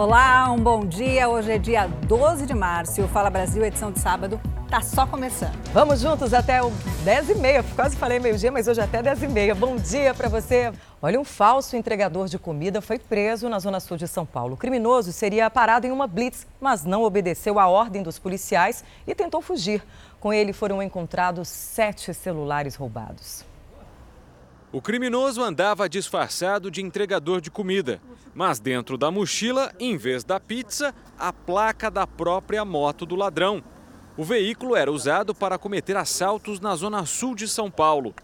Olá, um bom dia. Hoje é dia 12 de março o Fala Brasil, edição de sábado, tá só começando. Vamos juntos até o 10 e meia. Quase falei meio-dia, mas hoje é até 10 e meia. Bom dia para você. Olha, um falso entregador de comida foi preso na zona sul de São Paulo. O criminoso seria parado em uma blitz, mas não obedeceu à ordem dos policiais e tentou fugir. Com ele foram encontrados sete celulares roubados. O criminoso andava disfarçado de entregador de comida, mas dentro da mochila, em vez da pizza, a placa da própria moto do ladrão. O veículo era usado para cometer assaltos na zona sul de São Paulo.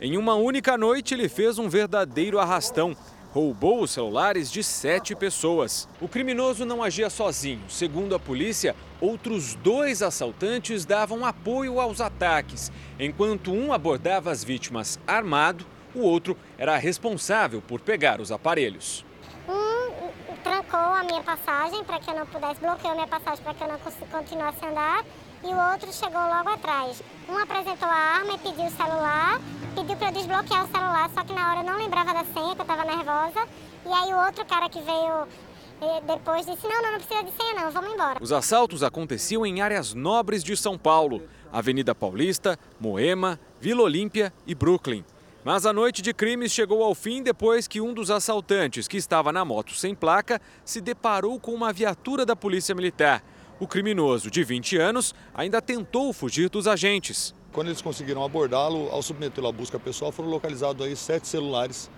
Em uma única noite, ele fez um verdadeiro arrastão. Roubou os celulares de sete pessoas. O criminoso não agia sozinho. Segundo a polícia, outros dois assaltantes davam apoio aos ataques, enquanto um abordava as vítimas armado o outro era responsável por pegar os aparelhos. Um trancou a minha passagem para que eu não pudesse, bloqueou a minha passagem para que eu não continuasse a andar e o outro chegou logo atrás. Um apresentou a arma e pediu o celular, pediu para eu desbloquear o celular, só que na hora eu não lembrava da senha, que eu estava nervosa. E aí o outro cara que veio eh, depois disse: Não, não, não precisa de senha, não, vamos embora. Os assaltos aconteciam em áreas nobres de São Paulo: Avenida Paulista, Moema, Vila Olímpia e Brooklyn. Mas a noite de crimes chegou ao fim depois que um dos assaltantes, que estava na moto sem placa, se deparou com uma viatura da Polícia Militar. O criminoso, de 20 anos, ainda tentou fugir dos agentes. Quando eles conseguiram abordá-lo, ao submetê-lo à busca pessoal, foram localizados aí sete celulares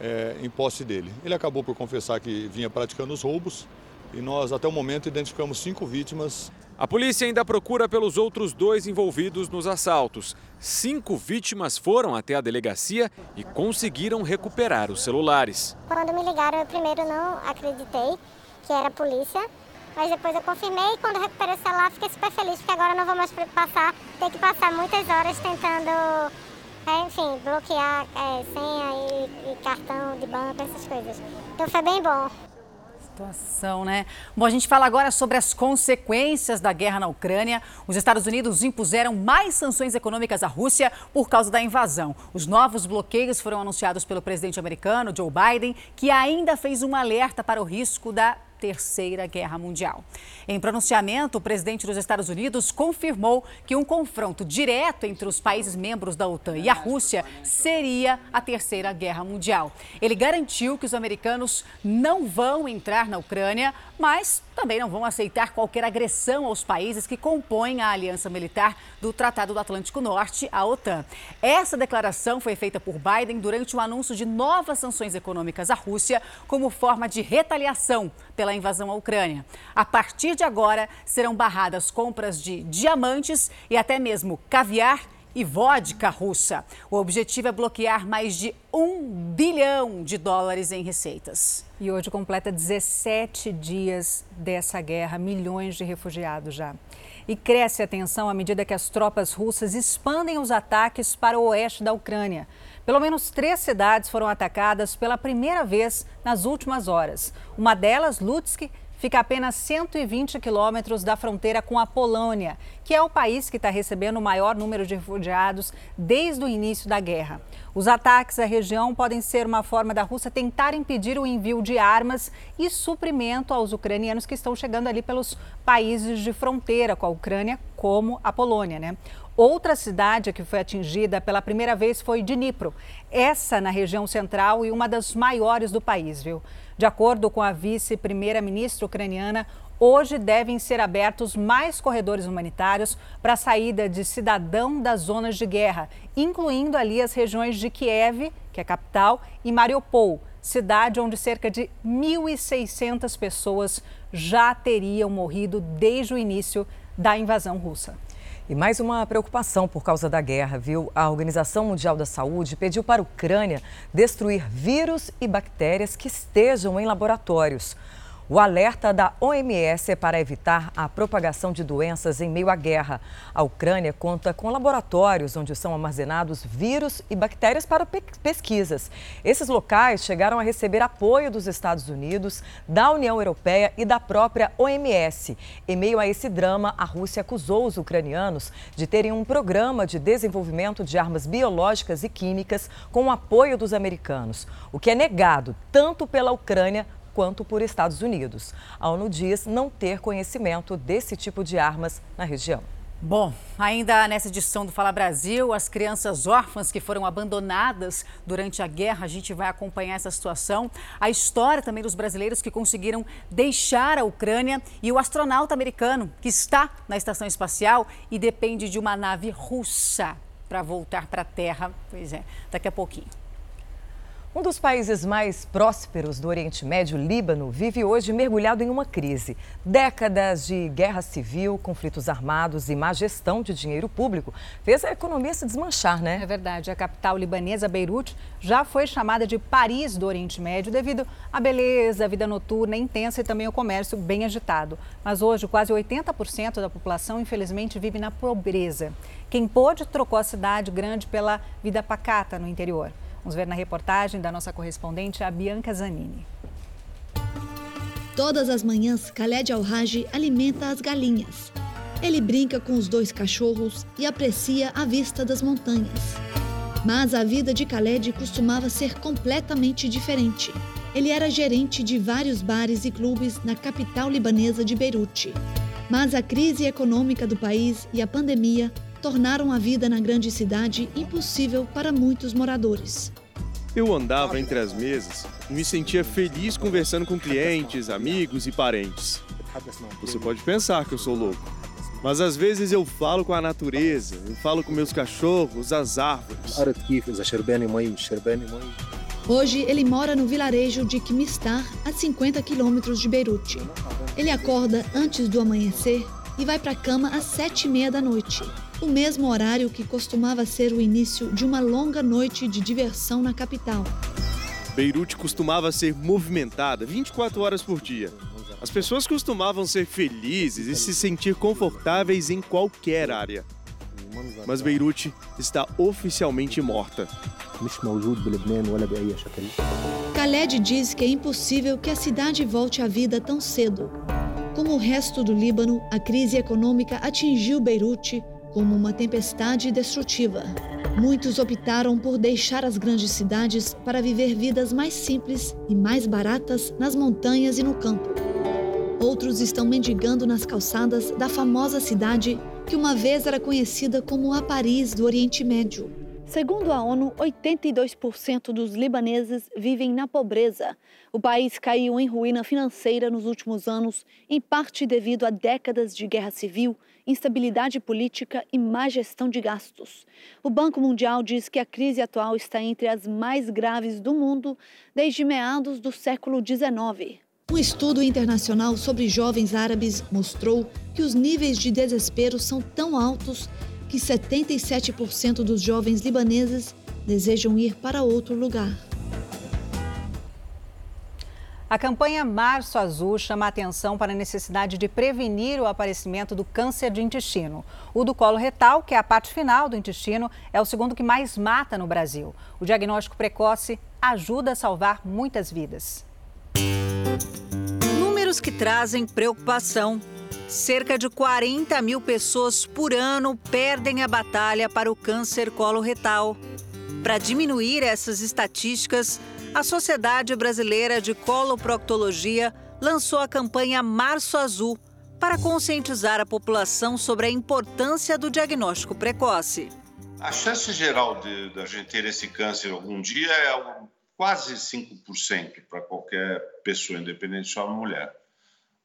é, em posse dele. Ele acabou por confessar que vinha praticando os roubos e nós, até o momento, identificamos cinco vítimas. A polícia ainda procura pelos outros dois envolvidos nos assaltos. Cinco vítimas foram até a delegacia e conseguiram recuperar os celulares. Quando me ligaram, eu primeiro não acreditei que era a polícia, mas depois eu confirmei e quando recuperei o celular fiquei super feliz, porque agora não vou mais passar, ter que passar muitas horas tentando, é, enfim, bloquear é, senha e, e cartão de banco, essas coisas. Então foi bem bom situação, né? Bom, a gente fala agora sobre as consequências da guerra na Ucrânia. Os Estados Unidos impuseram mais sanções econômicas à Rússia por causa da invasão. Os novos bloqueios foram anunciados pelo presidente americano, Joe Biden, que ainda fez um alerta para o risco da Terceira Guerra Mundial. Em pronunciamento, o presidente dos Estados Unidos confirmou que um confronto direto entre os países membros da OTAN e a Rússia seria a Terceira Guerra Mundial. Ele garantiu que os americanos não vão entrar na Ucrânia, mas também não vão aceitar qualquer agressão aos países que compõem a aliança militar do Tratado do Atlântico Norte, a OTAN. Essa declaração foi feita por Biden durante o anúncio de novas sanções econômicas à Rússia como forma de retaliação pela invasão à Ucrânia. A partir de agora, serão barradas compras de diamantes e até mesmo caviar e vodka russa. O objetivo é bloquear mais de um bilhão de dólares em receitas. E hoje completa 17 dias dessa guerra, milhões de refugiados já. E cresce a tensão à medida que as tropas russas expandem os ataques para o oeste da Ucrânia. Pelo menos três cidades foram atacadas pela primeira vez nas últimas horas. Uma delas, Lutsk, fica a apenas 120 quilômetros da fronteira com a Polônia, que é o país que está recebendo o maior número de refugiados desde o início da guerra. Os ataques à região podem ser uma forma da Rússia tentar impedir o envio de armas e suprimento aos ucranianos que estão chegando ali pelos países de fronteira com a Ucrânia, como a Polônia, né? Outra cidade que foi atingida pela primeira vez foi Dnipro, essa na região central e uma das maiores do país, viu? De acordo com a vice-primeira-ministra ucraniana, hoje devem ser abertos mais corredores humanitários para a saída de cidadão das zonas de guerra, incluindo ali as regiões de Kiev, que é capital, e Mariupol, cidade onde cerca de 1.600 pessoas já teriam morrido desde o início da invasão russa. E mais uma preocupação por causa da guerra, viu? A Organização Mundial da Saúde pediu para a Ucrânia destruir vírus e bactérias que estejam em laboratórios. O alerta da OMS é para evitar a propagação de doenças em meio à guerra. A Ucrânia conta com laboratórios onde são armazenados vírus e bactérias para pesquisas. Esses locais chegaram a receber apoio dos Estados Unidos, da União Europeia e da própria OMS. Em meio a esse drama, a Rússia acusou os ucranianos de terem um programa de desenvolvimento de armas biológicas e químicas com o apoio dos americanos, o que é negado tanto pela Ucrânia quanto por Estados Unidos. A ONU diz não ter conhecimento desse tipo de armas na região. Bom, ainda nessa edição do Fala Brasil, as crianças órfãs que foram abandonadas durante a guerra, a gente vai acompanhar essa situação. A história também dos brasileiros que conseguiram deixar a Ucrânia e o astronauta americano que está na estação espacial e depende de uma nave russa para voltar para a Terra. Pois é, daqui a pouquinho. Um dos países mais prósperos do Oriente Médio, Líbano, vive hoje mergulhado em uma crise. Décadas de guerra civil, conflitos armados e má gestão de dinheiro público fez a economia se desmanchar, né? É verdade. A capital libanesa, Beirute, já foi chamada de Paris do Oriente Médio devido à beleza, à vida noturna intensa e também ao comércio bem agitado. Mas hoje, quase 80% da população, infelizmente, vive na pobreza. Quem pôde trocou a cidade grande pela vida pacata no interior. Vamos ver na reportagem da nossa correspondente, a Bianca Zanini. Todas as manhãs, Khaled Al-Haji alimenta as galinhas. Ele brinca com os dois cachorros e aprecia a vista das montanhas. Mas a vida de Khaled costumava ser completamente diferente. Ele era gerente de vários bares e clubes na capital libanesa de Beirute. Mas a crise econômica do país e a pandemia tornaram a vida na grande cidade impossível para muitos moradores. Eu andava entre as mesas e me sentia feliz conversando com clientes, amigos e parentes. Você pode pensar que eu sou louco, mas às vezes eu falo com a natureza, eu falo com meus cachorros, as árvores. Hoje ele mora no vilarejo de Kimistar, a 50 quilômetros de Beirute. Ele acorda antes do amanhecer e vai para a cama às sete e meia da noite o mesmo horário que costumava ser o início de uma longa noite de diversão na capital. Beirute costumava ser movimentada 24 horas por dia. As pessoas costumavam ser felizes e se sentir confortáveis em qualquer área. Mas Beirute está oficialmente morta. Khaled diz que é impossível que a cidade volte à vida tão cedo. Como o resto do Líbano, a crise econômica atingiu Beirute como uma tempestade destrutiva. Muitos optaram por deixar as grandes cidades para viver vidas mais simples e mais baratas nas montanhas e no campo. Outros estão mendigando nas calçadas da famosa cidade que uma vez era conhecida como a Paris do Oriente Médio. Segundo a ONU, 82% dos libaneses vivem na pobreza. O país caiu em ruína financeira nos últimos anos, em parte devido a décadas de guerra civil instabilidade política e má gestão de gastos. O Banco Mundial diz que a crise atual está entre as mais graves do mundo desde meados do século XIX. Um estudo internacional sobre jovens árabes mostrou que os níveis de desespero são tão altos que 77% dos jovens libaneses desejam ir para outro lugar. A campanha Março Azul chama a atenção para a necessidade de prevenir o aparecimento do câncer de intestino. O do colo retal, que é a parte final do intestino, é o segundo que mais mata no Brasil. O diagnóstico precoce ajuda a salvar muitas vidas. Números que trazem preocupação. Cerca de 40 mil pessoas por ano perdem a batalha para o câncer colo-retal. Para diminuir essas estatísticas, a Sociedade Brasileira de Coloproctologia lançou a campanha Março Azul para conscientizar a população sobre a importância do diagnóstico precoce. A chance geral de, de a gente ter esse câncer algum dia é quase 5% para qualquer pessoa, independente se é mulher.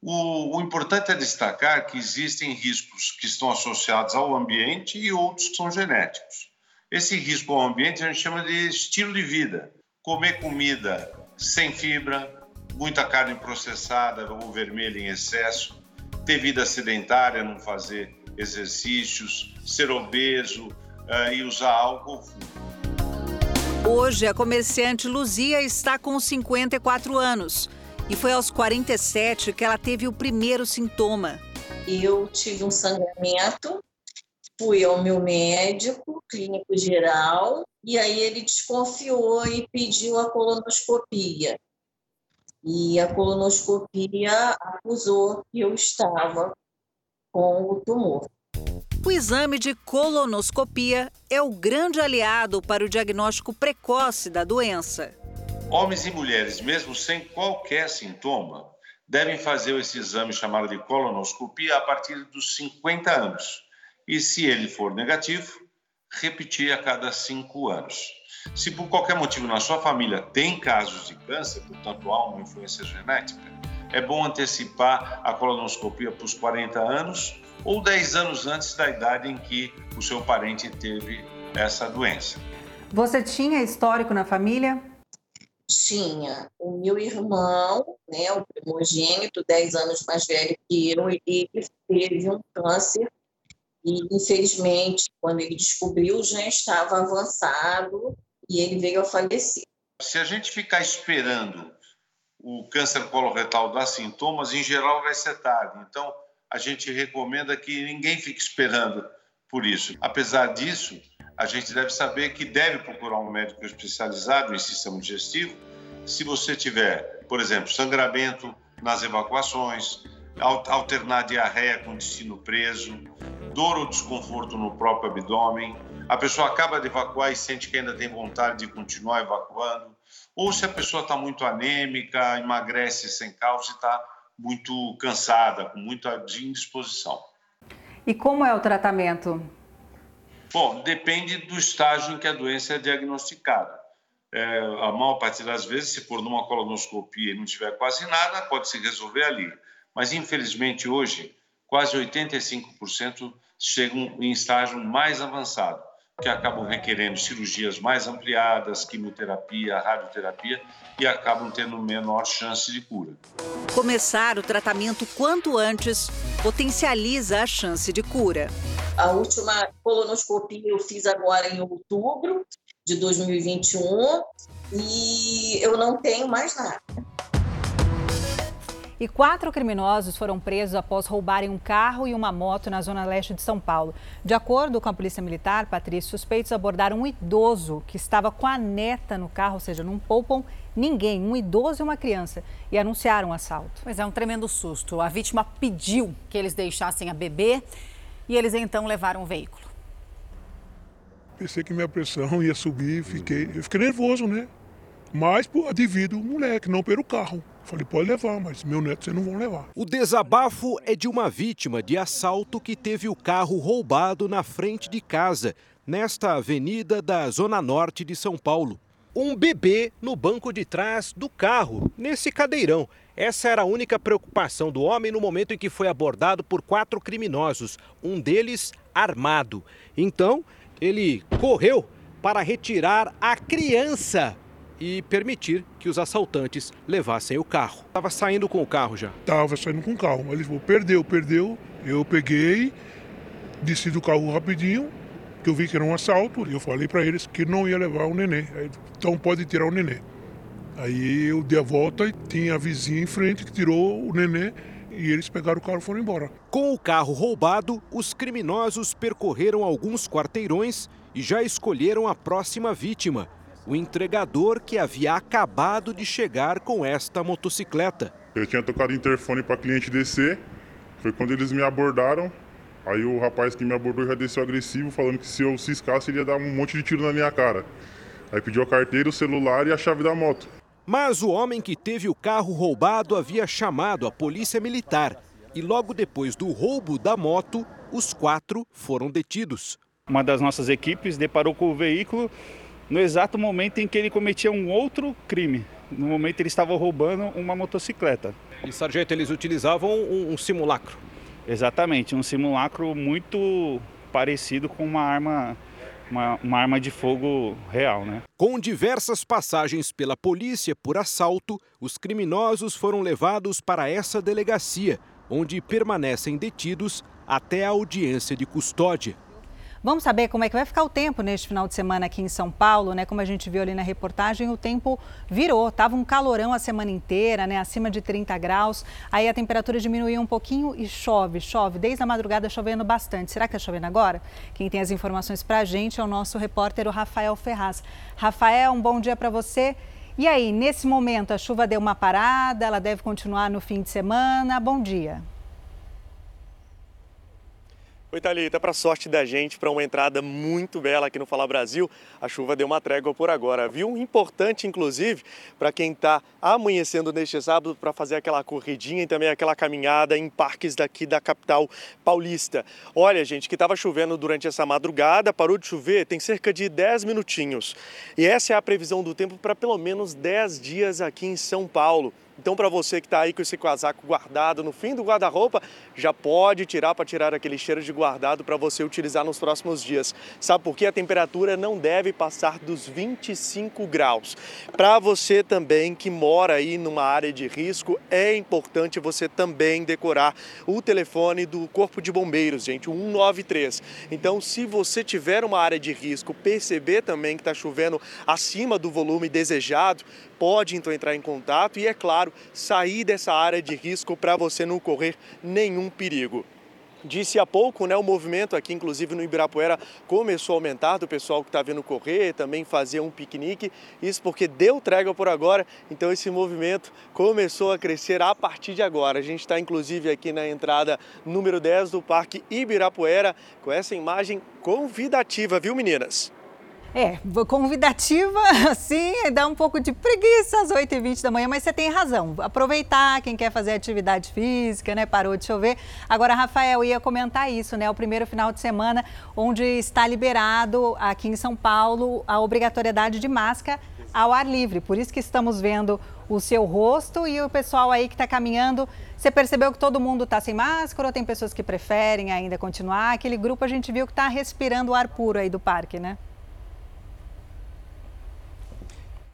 O, o, importante é destacar que existem riscos que estão associados ao ambiente e outros que são genéticos. Esse risco ao ambiente a gente chama de estilo de vida comer comida sem fibra, muita carne processada ou vermelha em excesso, ter vida sedentária, não fazer exercícios, ser obeso uh, e usar álcool. Hoje, a comerciante Luzia está com 54 anos e foi aos 47 que ela teve o primeiro sintoma. Eu tive um sangramento, fui ao meu médico, clínico geral, e aí ele desconfiou e pediu a colonoscopia. E a colonoscopia acusou que eu estava com o tumor. O exame de colonoscopia é o grande aliado para o diagnóstico precoce da doença. Homens e mulheres, mesmo sem qualquer sintoma, devem fazer esse exame chamado de colonoscopia a partir dos 50 anos. E se ele for negativo, repetir a cada cinco anos. Se por qualquer motivo na sua família tem casos de câncer, portanto há uma influência genética, é bom antecipar a colonoscopia para os 40 anos ou 10 anos antes da idade em que o seu parente teve essa doença. Você tinha histórico na família? Tinha. O meu irmão, né, o primogênito, 10 anos mais velho que eu, ele teve um câncer e, infelizmente, quando ele descobriu, já estava avançado e ele veio a falecer. Se a gente ficar esperando o câncer coloretal dar sintomas, em geral vai ser tarde. Então, a gente recomenda que ninguém fique esperando por isso. Apesar disso, a gente deve saber que deve procurar um médico especializado em sistema digestivo se você tiver, por exemplo, sangramento nas evacuações, alternar diarreia com intestino preso, dor ou desconforto no próprio abdômen, a pessoa acaba de evacuar e sente que ainda tem vontade de continuar evacuando, ou se a pessoa está muito anêmica, emagrece sem causa e está muito cansada, com muita indisposição. E como é o tratamento? Bom, depende do estágio em que a doença é diagnosticada. É, a maior parte das vezes, se for numa colonoscopia e não tiver quase nada, pode se resolver ali. Mas, infelizmente, hoje, quase 85% chegam em estágio mais avançado, que acabam requerendo cirurgias mais ampliadas, quimioterapia, radioterapia e acabam tendo menor chance de cura. Começar o tratamento quanto antes potencializa a chance de cura. A última colonoscopia eu fiz agora em outubro de 2021 e eu não tenho mais nada. E quatro criminosos foram presos após roubarem um carro e uma moto na zona leste de São Paulo. De acordo com a Polícia Militar, Patrícia, suspeitos abordaram um idoso que estava com a neta no carro, ou seja, não poupam ninguém, um idoso e uma criança, e anunciaram o assalto. Pois é, um tremendo susto. A vítima pediu que eles deixassem a bebê e eles então levaram o veículo. Pensei que minha pressão ia subir, fiquei, eu fiquei nervoso, né? Mas devido ao moleque, não pelo carro. Falei, pode levar, mas meu neto vocês não vão levar. O desabafo é de uma vítima de assalto que teve o carro roubado na frente de casa, nesta avenida da Zona Norte de São Paulo. Um bebê no banco de trás do carro, nesse cadeirão. Essa era a única preocupação do homem no momento em que foi abordado por quatro criminosos, um deles armado. Então, ele correu para retirar a criança e permitir que os assaltantes levassem o carro. Estava saindo com o carro já? Estava saindo com o carro. Ele falou, perdeu, perdeu. Eu peguei, desci do carro rapidinho, que eu vi que era um assalto, e eu falei para eles que não ia levar o nenê. Então pode tirar o nenê. Aí eu dei a volta e tinha a vizinha em frente que tirou o nenê e eles pegaram o carro e foram embora. Com o carro roubado, os criminosos percorreram alguns quarteirões e já escolheram a próxima vítima, o entregador que havia acabado de chegar com esta motocicleta. Eu tinha tocado interfone para cliente descer, foi quando eles me abordaram. Aí o rapaz que me abordou já desceu agressivo, falando que se eu ciscasse ele ia dar um monte de tiro na minha cara. Aí pediu a carteira, o celular e a chave da moto. Mas o homem que teve o carro roubado havia chamado a polícia militar. E logo depois do roubo da moto, os quatro foram detidos. Uma das nossas equipes deparou com o veículo no exato momento em que ele cometia um outro crime. No momento ele estava roubando uma motocicleta. E, sargento, eles utilizavam um, um simulacro? Exatamente, um simulacro muito parecido com uma arma uma, uma, arma de fogo real, né? Com diversas passagens pela polícia por assalto, os criminosos foram levados para essa delegacia, onde permanecem detidos até a audiência de custódia. Vamos saber como é que vai ficar o tempo neste final de semana aqui em São Paulo, né? Como a gente viu ali na reportagem, o tempo virou. Tava um calorão a semana inteira, né? Acima de 30 graus. Aí a temperatura diminuiu um pouquinho e chove, chove. Desde a madrugada chovendo bastante. Será que está chovendo agora? Quem tem as informações para a gente é o nosso repórter, o Rafael Ferraz. Rafael, um bom dia para você. E aí, nesse momento, a chuva deu uma parada, ela deve continuar no fim de semana. Bom dia. Oi, Thalita, para sorte da gente, para uma entrada muito bela aqui no Fala Brasil, a chuva deu uma trégua por agora, viu? Importante, inclusive, para quem está amanhecendo neste sábado para fazer aquela corridinha e também aquela caminhada em parques daqui da capital paulista. Olha, gente, que estava chovendo durante essa madrugada, parou de chover, tem cerca de 10 minutinhos. E essa é a previsão do tempo para pelo menos 10 dias aqui em São Paulo. Então, para você que está aí com esse casaco guardado no fim do guarda-roupa, já pode tirar para tirar aquele cheiro de guardado para você utilizar nos próximos dias. Sabe por quê? A temperatura não deve passar dos 25 graus. Para você também que mora aí numa área de risco, é importante você também decorar o telefone do Corpo de Bombeiros, gente, o 193. Então, se você tiver uma área de risco, perceber também que está chovendo acima do volume desejado, pode então entrar em contato e, é claro, sair dessa área de risco para você não correr nenhum perigo. Disse há pouco, né, o movimento aqui, inclusive no Ibirapuera, começou a aumentar do pessoal que está vindo correr, também fazer um piquenique. Isso porque deu trégua por agora, então esse movimento começou a crescer a partir de agora. A gente está inclusive aqui na entrada número 10 do Parque Ibirapuera, com essa imagem convidativa, viu meninas? É, convidativa, assim, dá um pouco de preguiça às 8h20 da manhã, mas você tem razão. Aproveitar quem quer fazer atividade física, né? Parou de chover. Agora, Rafael, ia comentar isso, né? O primeiro final de semana onde está liberado aqui em São Paulo a obrigatoriedade de máscara ao ar livre. Por isso que estamos vendo o seu rosto e o pessoal aí que está caminhando. Você percebeu que todo mundo está sem máscara ou tem pessoas que preferem ainda continuar? Aquele grupo a gente viu que está respirando o ar puro aí do parque, né?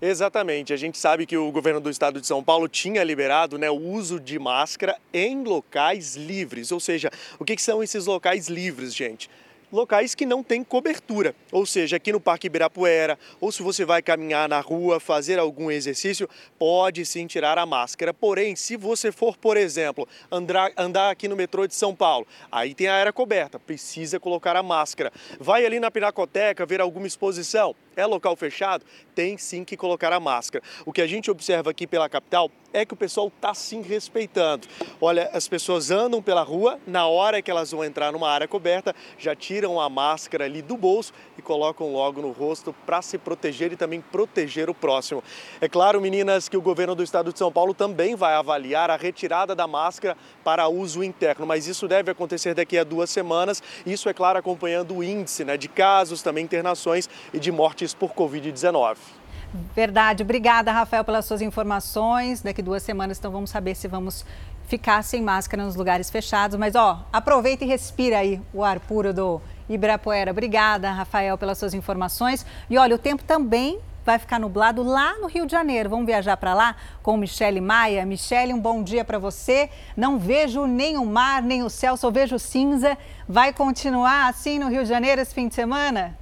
Exatamente. A gente sabe que o governo do estado de São Paulo tinha liberado né, o uso de máscara em locais livres. Ou seja, o que, que são esses locais livres, gente? Locais que não têm cobertura, ou seja, aqui no Parque Ibirapuera, ou se você vai caminhar na rua, fazer algum exercício, pode sim tirar a máscara. Porém, se você for, por exemplo, andar, andar aqui no metrô de São Paulo, aí tem a área coberta, precisa colocar a máscara. Vai ali na Pinacoteca ver alguma exposição, é local fechado, tem sim que colocar a máscara. O que a gente observa aqui pela capital é que o pessoal está sim respeitando. Olha, as pessoas andam pela rua, na hora que elas vão entrar numa área coberta, já tiram a máscara ali do bolso e colocam logo no rosto para se proteger e também proteger o próximo. É claro, meninas, que o governo do estado de São Paulo também vai avaliar a retirada da máscara para uso interno, mas isso deve acontecer daqui a duas semanas. Isso, é claro, acompanhando o índice né, de casos, também internações e de mortes por Covid-19. Verdade. Obrigada, Rafael, pelas suas informações. Daqui duas semanas, então, vamos saber se vamos ficar sem máscara nos lugares fechados. Mas, ó, aproveita e respira aí o ar puro do Ibirapuera. Obrigada, Rafael, pelas suas informações. E olha, o tempo também vai ficar nublado lá no Rio de Janeiro. Vamos viajar para lá com Michele Maia. Michele, um bom dia para você. Não vejo nem o mar, nem o céu, só vejo cinza. Vai continuar assim no Rio de Janeiro esse fim de semana?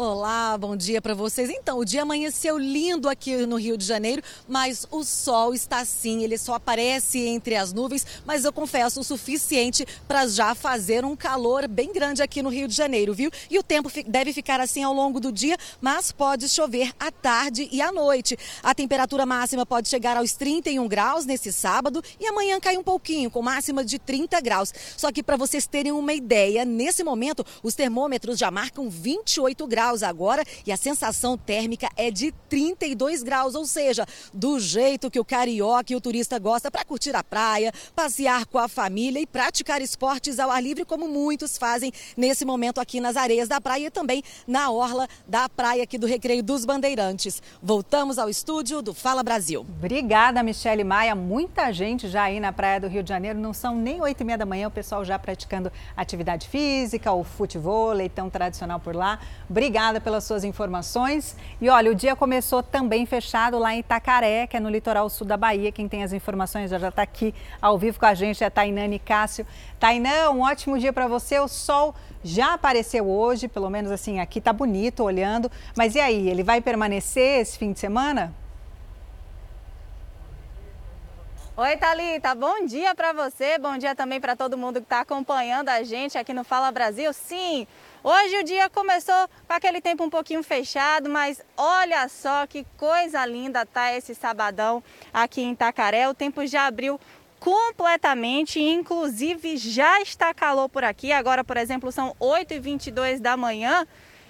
Olá, bom dia para vocês. Então, o dia amanheceu lindo aqui no Rio de Janeiro, mas o sol está assim, ele só aparece entre as nuvens, mas eu confesso o suficiente para já fazer um calor bem grande aqui no Rio de Janeiro, viu? E o tempo deve ficar assim ao longo do dia, mas pode chover à tarde e à noite. A temperatura máxima pode chegar aos 31 graus nesse sábado e amanhã cai um pouquinho, com máxima de 30 graus. Só que para vocês terem uma ideia, nesse momento os termômetros já marcam 28 graus graus agora e a sensação térmica é de 32 graus, ou seja, do jeito que o carioca e o turista gosta para curtir a praia, passear com a família e praticar esportes ao ar livre, como muitos fazem nesse momento aqui nas areias da praia e também na orla da praia aqui do Recreio dos Bandeirantes. Voltamos ao estúdio do Fala Brasil. Obrigada, Michele Maia. Muita gente já aí na praia do Rio de Janeiro, não são nem oito e meia da manhã, o pessoal já praticando atividade física, o futebol, leitão tradicional por lá. Obrigada obrigada pelas suas informações. E olha, o dia começou também fechado lá em Itacaré, que é no litoral sul da Bahia. Quem tem as informações já está aqui ao vivo com a gente, é Tainane Cássio. Tainã, um ótimo dia para você. O sol já apareceu hoje, pelo menos assim, aqui está bonito olhando. Mas e aí, ele vai permanecer esse fim de semana? Oi, Thalita, bom dia para você, bom dia também para todo mundo que está acompanhando a gente aqui no Fala Brasil. Sim, Hoje o dia começou com aquele tempo um pouquinho fechado, mas olha só que coisa linda tá esse sabadão aqui em Itacaré. O tempo já abriu completamente, inclusive já está calor por aqui. Agora, por exemplo, são 8h22 da manhã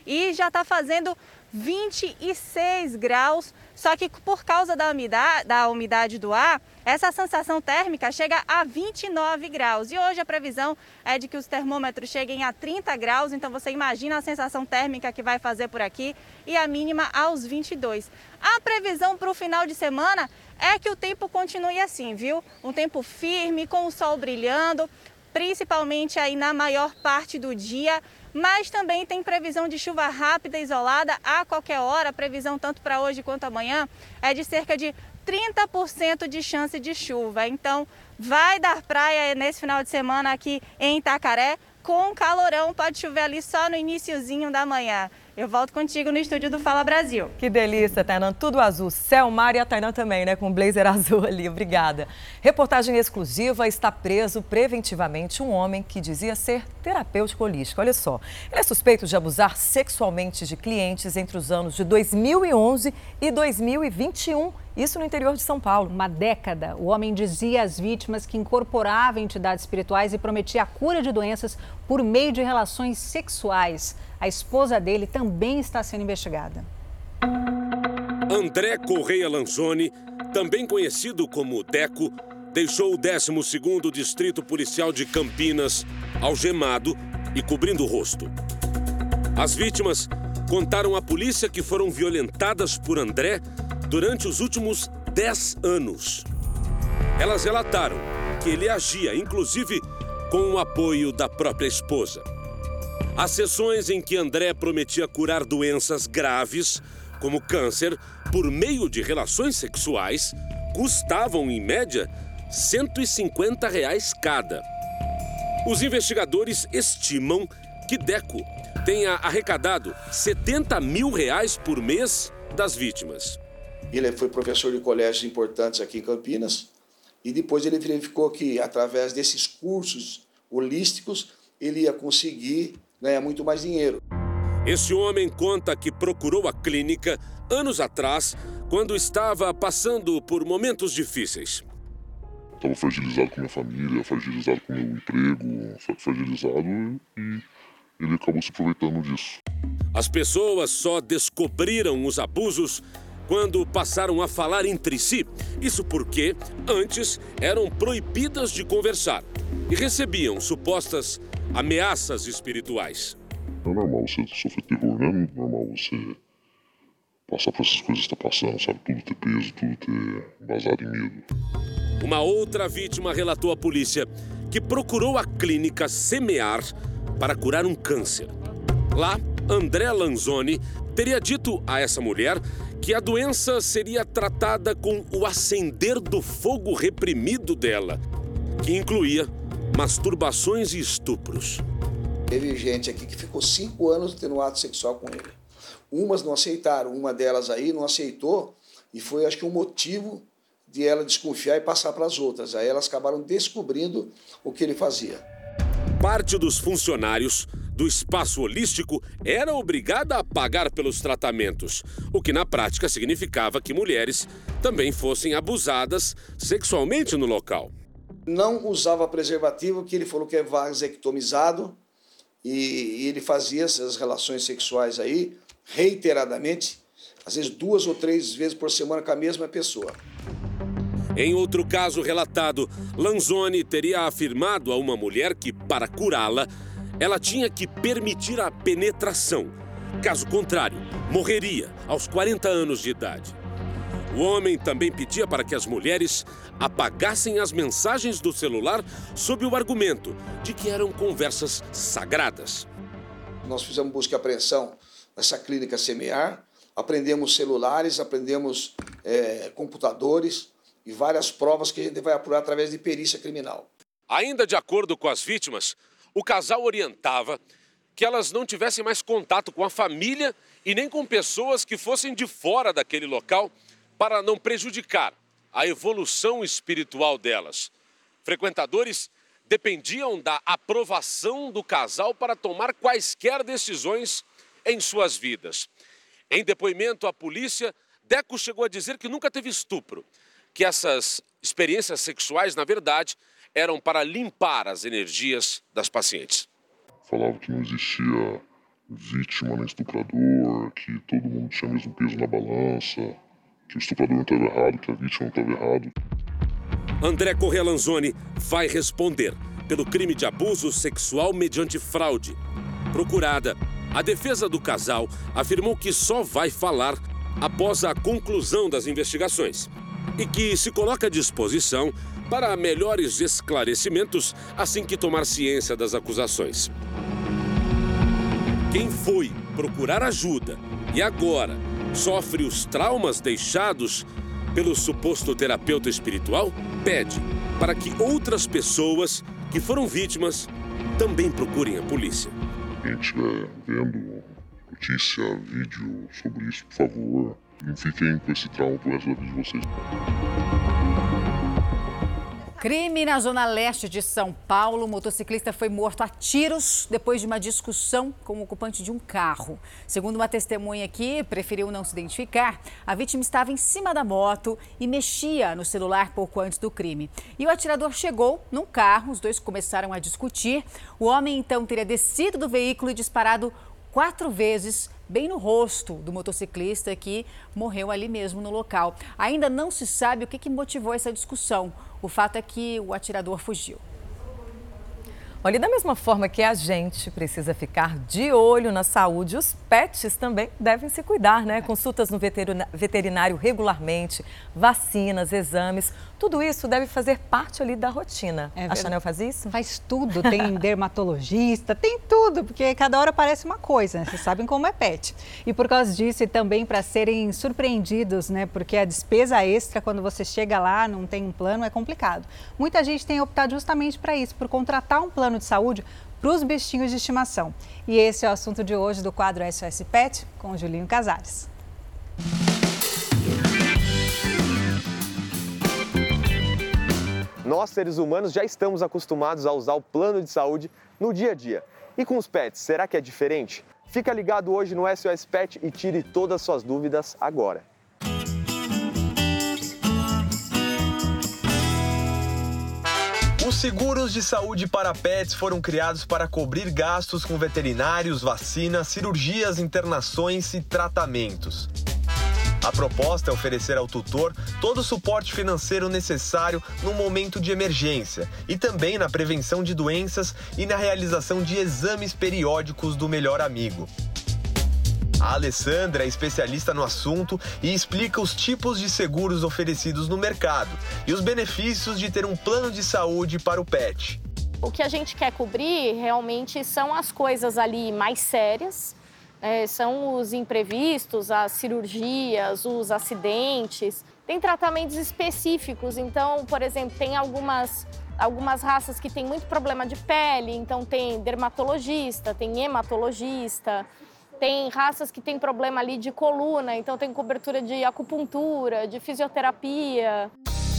e já está fazendo 26 graus. Só que por causa da umidade, da umidade do ar, essa sensação térmica chega a 29 graus. E hoje a previsão é de que os termômetros cheguem a 30 graus. Então você imagina a sensação térmica que vai fazer por aqui e a mínima aos 22. A previsão para o final de semana é que o tempo continue assim, viu? Um tempo firme, com o sol brilhando, principalmente aí na maior parte do dia mas também tem previsão de chuva rápida isolada a qualquer hora. A previsão tanto para hoje quanto amanhã é de cerca de 30% de chance de chuva. Então, vai dar praia nesse final de semana aqui em Itacaré com calorão, pode chover ali só no iníciozinho da manhã. Eu volto contigo no estúdio do Fala Brasil. Que delícia, Tainan. Tudo azul. Céu, mar e a Tainan também, né? Com blazer azul ali. Obrigada. Reportagem exclusiva. Está preso preventivamente um homem que dizia ser terapêutico holístico. Olha só. Ele é suspeito de abusar sexualmente de clientes entre os anos de 2011 e 2021 isso no interior de São Paulo. Uma década, o homem dizia às vítimas que incorporava entidades espirituais e prometia a cura de doenças por meio de relações sexuais. A esposa dele também está sendo investigada. André Correia Lanzoni, também conhecido como Deco, deixou o 12º Distrito Policial de Campinas algemado e cobrindo o rosto. As vítimas contaram à polícia que foram violentadas por André durante os últimos 10 anos. Elas relataram que ele agia, inclusive, com o apoio da própria esposa. As sessões em que André prometia curar doenças graves, como câncer, por meio de relações sexuais, custavam, em média, 150 reais cada. Os investigadores estimam que Deco tenha arrecadado 70 mil reais por mês das vítimas. Ele foi professor de colégios importantes aqui em Campinas e depois ele verificou que, através desses cursos holísticos, ele ia conseguir ganhar muito mais dinheiro. Esse homem conta que procurou a clínica anos atrás, quando estava passando por momentos difíceis. Estava fragilizado com minha família, fragilizado com meu emprego, fragilizado e ele acabou se aproveitando disso. As pessoas só descobriram os abusos quando passaram a falar entre si. Isso porque, antes, eram proibidas de conversar e recebiam supostas ameaças espirituais. É normal você sofrer terror, né? É normal você passar por essas coisas que está passando, sabe? Tudo ter peso, tudo ter basado em medo. Uma outra vítima relatou à polícia que procurou a clínica Semear para curar um câncer. Lá, André Lanzoni teria dito a essa mulher que a doença seria tratada com o acender do fogo reprimido dela, que incluía masturbações e estupros. Teve gente aqui que ficou cinco anos tendo ato sexual com ele. Umas não aceitaram, uma delas aí não aceitou e foi, acho que, um motivo de ela desconfiar e passar para as outras. Aí elas acabaram descobrindo o que ele fazia. Parte dos funcionários do espaço holístico era obrigada a pagar pelos tratamentos, o que na prática significava que mulheres também fossem abusadas sexualmente no local. Não usava preservativo, que ele falou que é vasectomizado, e, ele fazia essas relações sexuais aí reiteradamente, às vezes duas ou três vezes por semana com a mesma pessoa. Em outro caso relatado, Lanzoni teria afirmado a uma mulher que, para curá-la, ela tinha que permitir a penetração. Caso contrário, morreria aos 40 anos de idade. O homem também pedia para que as mulheres apagassem as mensagens do celular sob o argumento de que eram conversas sagradas. Nós fizemos busca e apreensão nessa clínica Semear, aprendemos celulares, aprendemos é, computadores e várias provas que a gente vai apurar através de perícia criminal. Ainda de acordo com as vítimas, o casal orientava que elas não tivessem mais contato com a família e nem com pessoas que fossem de fora daquele local para não prejudicar a evolução espiritual delas. Frequentadores dependiam da aprovação do casal para tomar quaisquer decisões em suas vidas. Em depoimento à polícia, Deco chegou a dizer que nunca teve estupro, que essas experiências sexuais, na verdade, eram para limpar as energias das pacientes. Falava que não existia vítima nem estuprador, que todo mundo tinha o mesmo peso na balança, que o estuprador não estava errado, que a vítima não estava errado. André Correa Lanzoni vai responder pelo crime de abuso sexual mediante fraude. Procurada, a defesa do casal afirmou que só vai falar após a conclusão das investigações e que se coloca à disposição para melhores esclarecimentos assim que tomar ciência das acusações. Quem foi procurar ajuda e agora sofre os traumas deixados pelo suposto terapeuta espiritual pede para que outras pessoas que foram vítimas também procurem a polícia. Quem estiver vendo notícia, vídeo sobre isso, por favor, não fiquem com esse trauma pro resto da vida de vocês. Crime na zona leste de São Paulo. O motociclista foi morto a tiros depois de uma discussão com o ocupante de um carro. Segundo uma testemunha que preferiu não se identificar, a vítima estava em cima da moto e mexia no celular pouco antes do crime. E o atirador chegou num carro, os dois começaram a discutir. O homem então teria descido do veículo e disparado quatro vezes bem no rosto do motociclista que morreu ali mesmo no local. Ainda não se sabe o que, que motivou essa discussão. O fato é que o atirador fugiu. Olha, e da mesma forma que a gente precisa ficar de olho na saúde, os pets também devem se cuidar, né? Consultas no veterinário regularmente, vacinas, exames, tudo isso deve fazer parte ali da rotina. É a Chanel faz isso? Faz tudo, tem dermatologista, tem tudo, porque cada hora parece uma coisa, né? Vocês sabem como é pet. E por causa disso e também para serem surpreendidos, né? Porque a despesa extra quando você chega lá, não tem um plano, é complicado. Muita gente tem optado justamente para isso, por contratar um plano de saúde para os bichinhos de estimação. E esse é o assunto de hoje do quadro SOS Pet com Julinho Casares. Nós, seres humanos, já estamos acostumados a usar o plano de saúde no dia a dia. E com os pets, será que é diferente? Fica ligado hoje no SOS Pet e tire todas as suas dúvidas agora. Os seguros de saúde para pets foram criados para cobrir gastos com veterinários, vacinas, cirurgias, internações e tratamentos. A proposta é oferecer ao tutor todo o suporte financeiro necessário no momento de emergência e também na prevenção de doenças e na realização de exames periódicos do melhor amigo. A Alessandra é especialista no assunto e explica os tipos de seguros oferecidos no mercado e os benefícios de ter um plano de saúde para o pet. O que a gente quer cobrir realmente são as coisas ali mais sérias, é, são os imprevistos, as cirurgias, os acidentes. Tem tratamentos específicos, então, por exemplo, tem algumas, algumas raças que têm muito problema de pele, então tem dermatologista, tem hematologista. Tem raças que têm problema ali de coluna, então tem cobertura de acupuntura, de fisioterapia.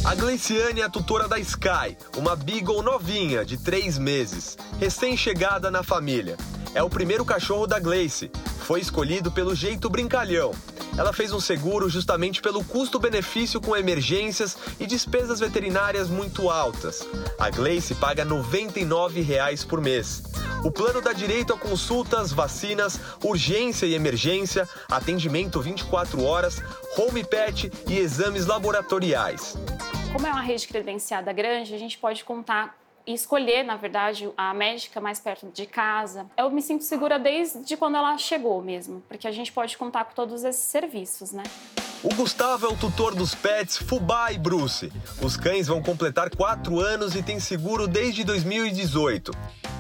A Gleiciane é a tutora da Sky, uma Beagle novinha, de três meses, recém-chegada na família. É o primeiro cachorro da Gleice. Foi escolhido pelo jeito brincalhão. Ela fez um seguro justamente pelo custo-benefício com emergências e despesas veterinárias muito altas. A Gleice paga 99 reais por mês. O plano dá direito a consultas, vacinas, urgência e emergência, atendimento 24 horas, home pet e exames laboratoriais. Como é uma rede credenciada grande, a gente pode contar e escolher, na verdade, a médica mais perto de casa. Eu me sinto segura desde quando ela chegou mesmo, porque a gente pode contar com todos esses serviços, né? O Gustavo é o tutor dos pets Fubá e Bruce. Os cães vão completar quatro anos e têm seguro desde 2018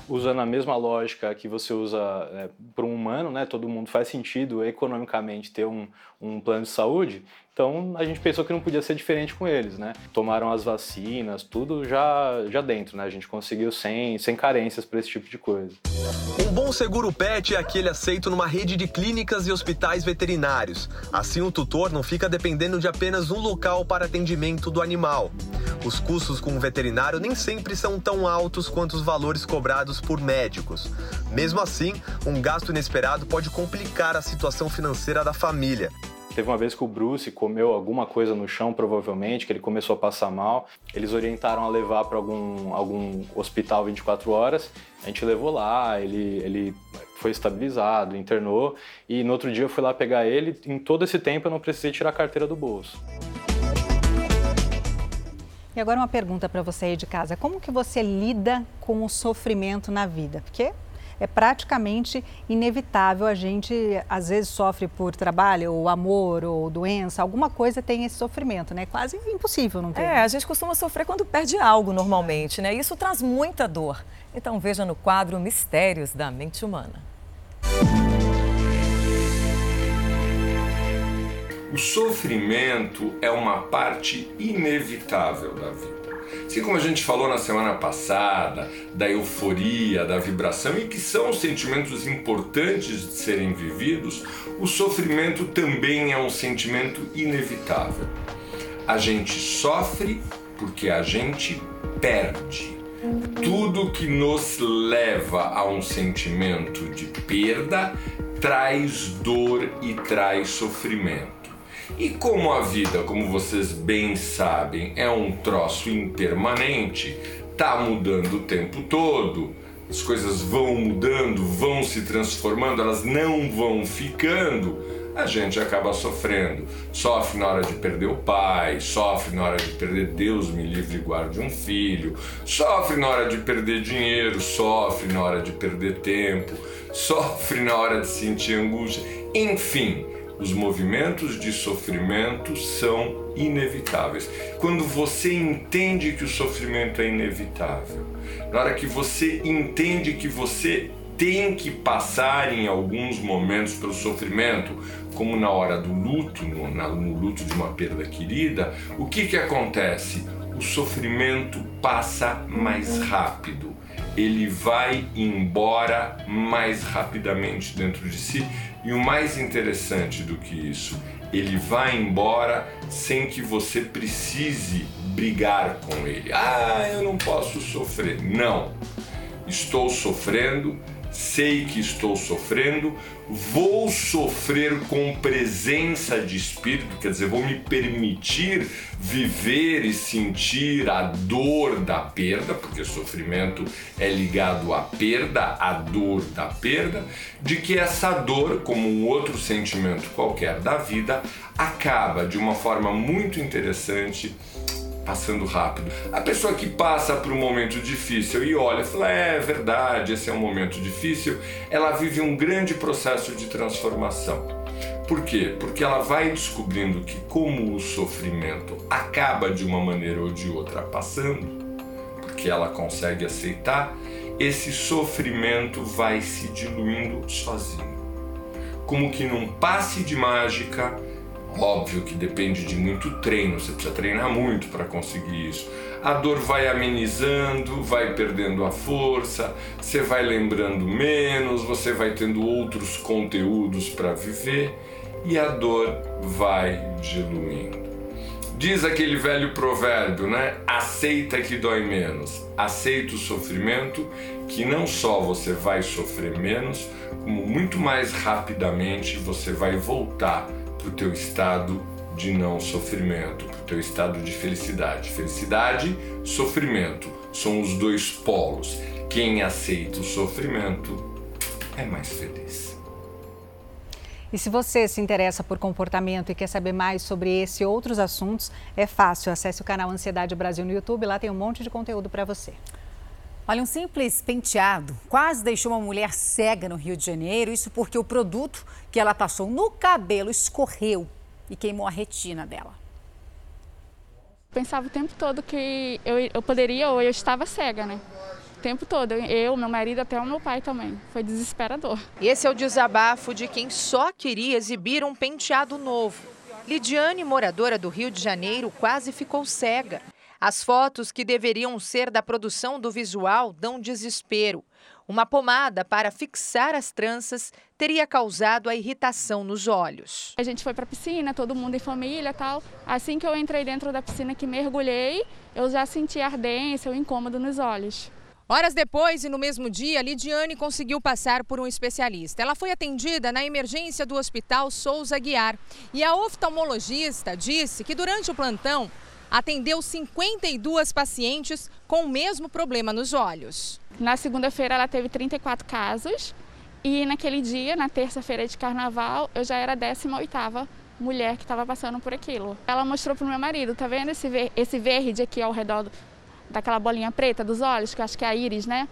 usando a mesma lógica que você usa é, para um humano, né? Todo mundo faz sentido economicamente ter um, um plano de saúde. Então a gente pensou que não podia ser diferente com eles, né? Tomaram as vacinas, tudo já, já dentro, né? A gente conseguiu sem, sem carências para esse tipo de coisa. Um bom seguro pet é aquele aceito numa rede de clínicas e hospitais veterinários. Assim o tutor não fica dependendo de apenas um local para atendimento do animal. Os custos com o veterinário nem sempre são tão altos quanto os valores cobrados por médicos. Mesmo assim, um gasto inesperado pode complicar a situação financeira da família. Teve uma vez que o Bruce comeu alguma coisa no chão, provavelmente, que ele começou a passar mal. Eles orientaram a levar para algum, algum hospital 24 horas. A gente levou lá, ele, ele foi estabilizado, internou. E no outro dia eu fui lá pegar ele. Em todo esse tempo eu não precisei tirar a carteira do bolso. E agora uma pergunta para você aí de casa. Como que você lida com o sofrimento na vida? Porque é praticamente inevitável. A gente às vezes sofre por trabalho, ou amor, ou doença, alguma coisa tem esse sofrimento, né? Quase impossível não ter. É, a gente costuma sofrer quando perde algo normalmente, né? Isso traz muita dor. Então veja no quadro Mistérios da Mente Humana. O sofrimento é uma parte inevitável da vida. Assim como a gente falou na semana passada da euforia, da vibração e que são sentimentos importantes de serem vividos, o sofrimento também é um sentimento inevitável. A gente sofre porque a gente perde. Tudo que nos leva a um sentimento de perda traz dor e traz sofrimento. E como a vida, como vocês bem sabem, é um troço impermanente, tá mudando o tempo todo, as coisas vão mudando, vão se transformando, elas não vão ficando, a gente acaba sofrendo. Sofre na hora de perder o pai, sofre na hora de perder Deus me livre e guarde um filho, sofre na hora de perder dinheiro, sofre na hora de perder tempo, sofre na hora de sentir angústia, enfim os movimentos de sofrimento são inevitáveis. Quando você entende que o sofrimento é inevitável, na hora que você entende que você tem que passar em alguns momentos pelo sofrimento, como na hora do luto, no, na, no luto de uma perda querida, o que, que acontece? O sofrimento passa mais rápido, ele vai embora mais rapidamente dentro de si e o mais interessante do que isso, ele vai embora sem que você precise brigar com ele. Ah, eu não posso sofrer. Não. Estou sofrendo, sei que estou sofrendo, vou sofrer com presença de espírito, quer dizer, vou me permitir viver e sentir a dor da perda, porque sofrimento é ligado à perda, à dor da perda, de que essa dor, como um outro sentimento qualquer da vida, acaba de uma forma muito interessante passando rápido. A pessoa que passa por um momento difícil e olha fala: é verdade, esse é um momento difícil, ela vive um grande processo de transformação. Por quê? Porque ela vai descobrindo que, como o sofrimento acaba de uma maneira ou de outra passando, porque ela consegue aceitar, esse sofrimento vai se diluindo sozinho. Como que num passe de mágica, Óbvio que depende de muito treino, você precisa treinar muito para conseguir isso. A dor vai amenizando, vai perdendo a força, você vai lembrando menos, você vai tendo outros conteúdos para viver e a dor vai diluindo. Diz aquele velho provérbio, né? Aceita que dói menos. Aceita o sofrimento, que não só você vai sofrer menos, como muito mais rapidamente você vai voltar para o teu estado de não sofrimento, para o teu estado de felicidade. Felicidade, sofrimento são os dois polos. Quem aceita o sofrimento é mais feliz. E se você se interessa por comportamento e quer saber mais sobre esse e outros assuntos, é fácil. Acesse o canal Ansiedade Brasil no YouTube, lá tem um monte de conteúdo para você. Olha, um simples penteado quase deixou uma mulher cega no Rio de Janeiro. Isso porque o produto que ela passou no cabelo escorreu e queimou a retina dela. Pensava o tempo todo que eu, eu poderia ou eu estava cega, né? O tempo todo. Eu, meu marido, até o meu pai também. Foi desesperador. Esse é o desabafo de quem só queria exibir um penteado novo. Lidiane, moradora do Rio de Janeiro, quase ficou cega. As fotos que deveriam ser da produção do visual dão desespero. Uma pomada para fixar as tranças teria causado a irritação nos olhos. A gente foi para a piscina, todo mundo em família tal. Assim que eu entrei dentro da piscina, que mergulhei, eu já senti ardência, o incômodo nos olhos. Horas depois e no mesmo dia, Lidiane conseguiu passar por um especialista. Ela foi atendida na emergência do Hospital Souza Guiar. E a oftalmologista disse que durante o plantão atendeu 52 pacientes com o mesmo problema nos olhos. Na segunda-feira ela teve 34 casos e naquele dia, na terça-feira de carnaval, eu já era a 18ª mulher que estava passando por aquilo. Ela mostrou para o meu marido, tá vendo esse, ver esse verde aqui ao redor do, daquela bolinha preta dos olhos, que eu acho que é a íris, né?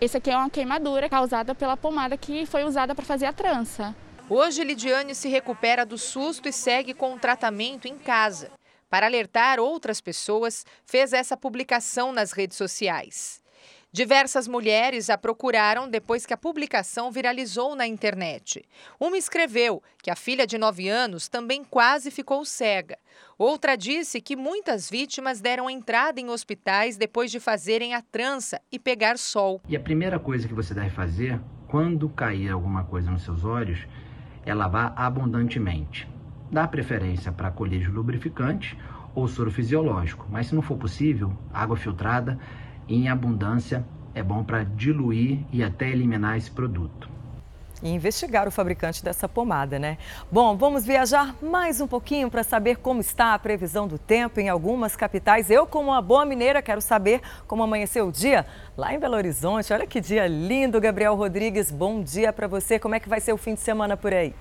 Esse aqui é uma queimadura causada pela pomada que foi usada para fazer a trança. Hoje, Lidiane se recupera do susto e segue com o tratamento em casa. Para alertar outras pessoas, fez essa publicação nas redes sociais. Diversas mulheres a procuraram depois que a publicação viralizou na internet. Uma escreveu que a filha de 9 anos também quase ficou cega. Outra disse que muitas vítimas deram entrada em hospitais depois de fazerem a trança e pegar sol. E a primeira coisa que você deve fazer, quando cair alguma coisa nos seus olhos, é lavar abundantemente. Dá preferência para colírio lubrificante ou soro fisiológico, mas se não for possível, água filtrada em abundância é bom para diluir e até eliminar esse produto. E investigar o fabricante dessa pomada, né? Bom, vamos viajar mais um pouquinho para saber como está a previsão do tempo em algumas capitais. Eu, como uma boa mineira, quero saber como amanheceu o dia lá em Belo Horizonte. Olha que dia lindo, Gabriel Rodrigues. Bom dia para você. Como é que vai ser o fim de semana por aí?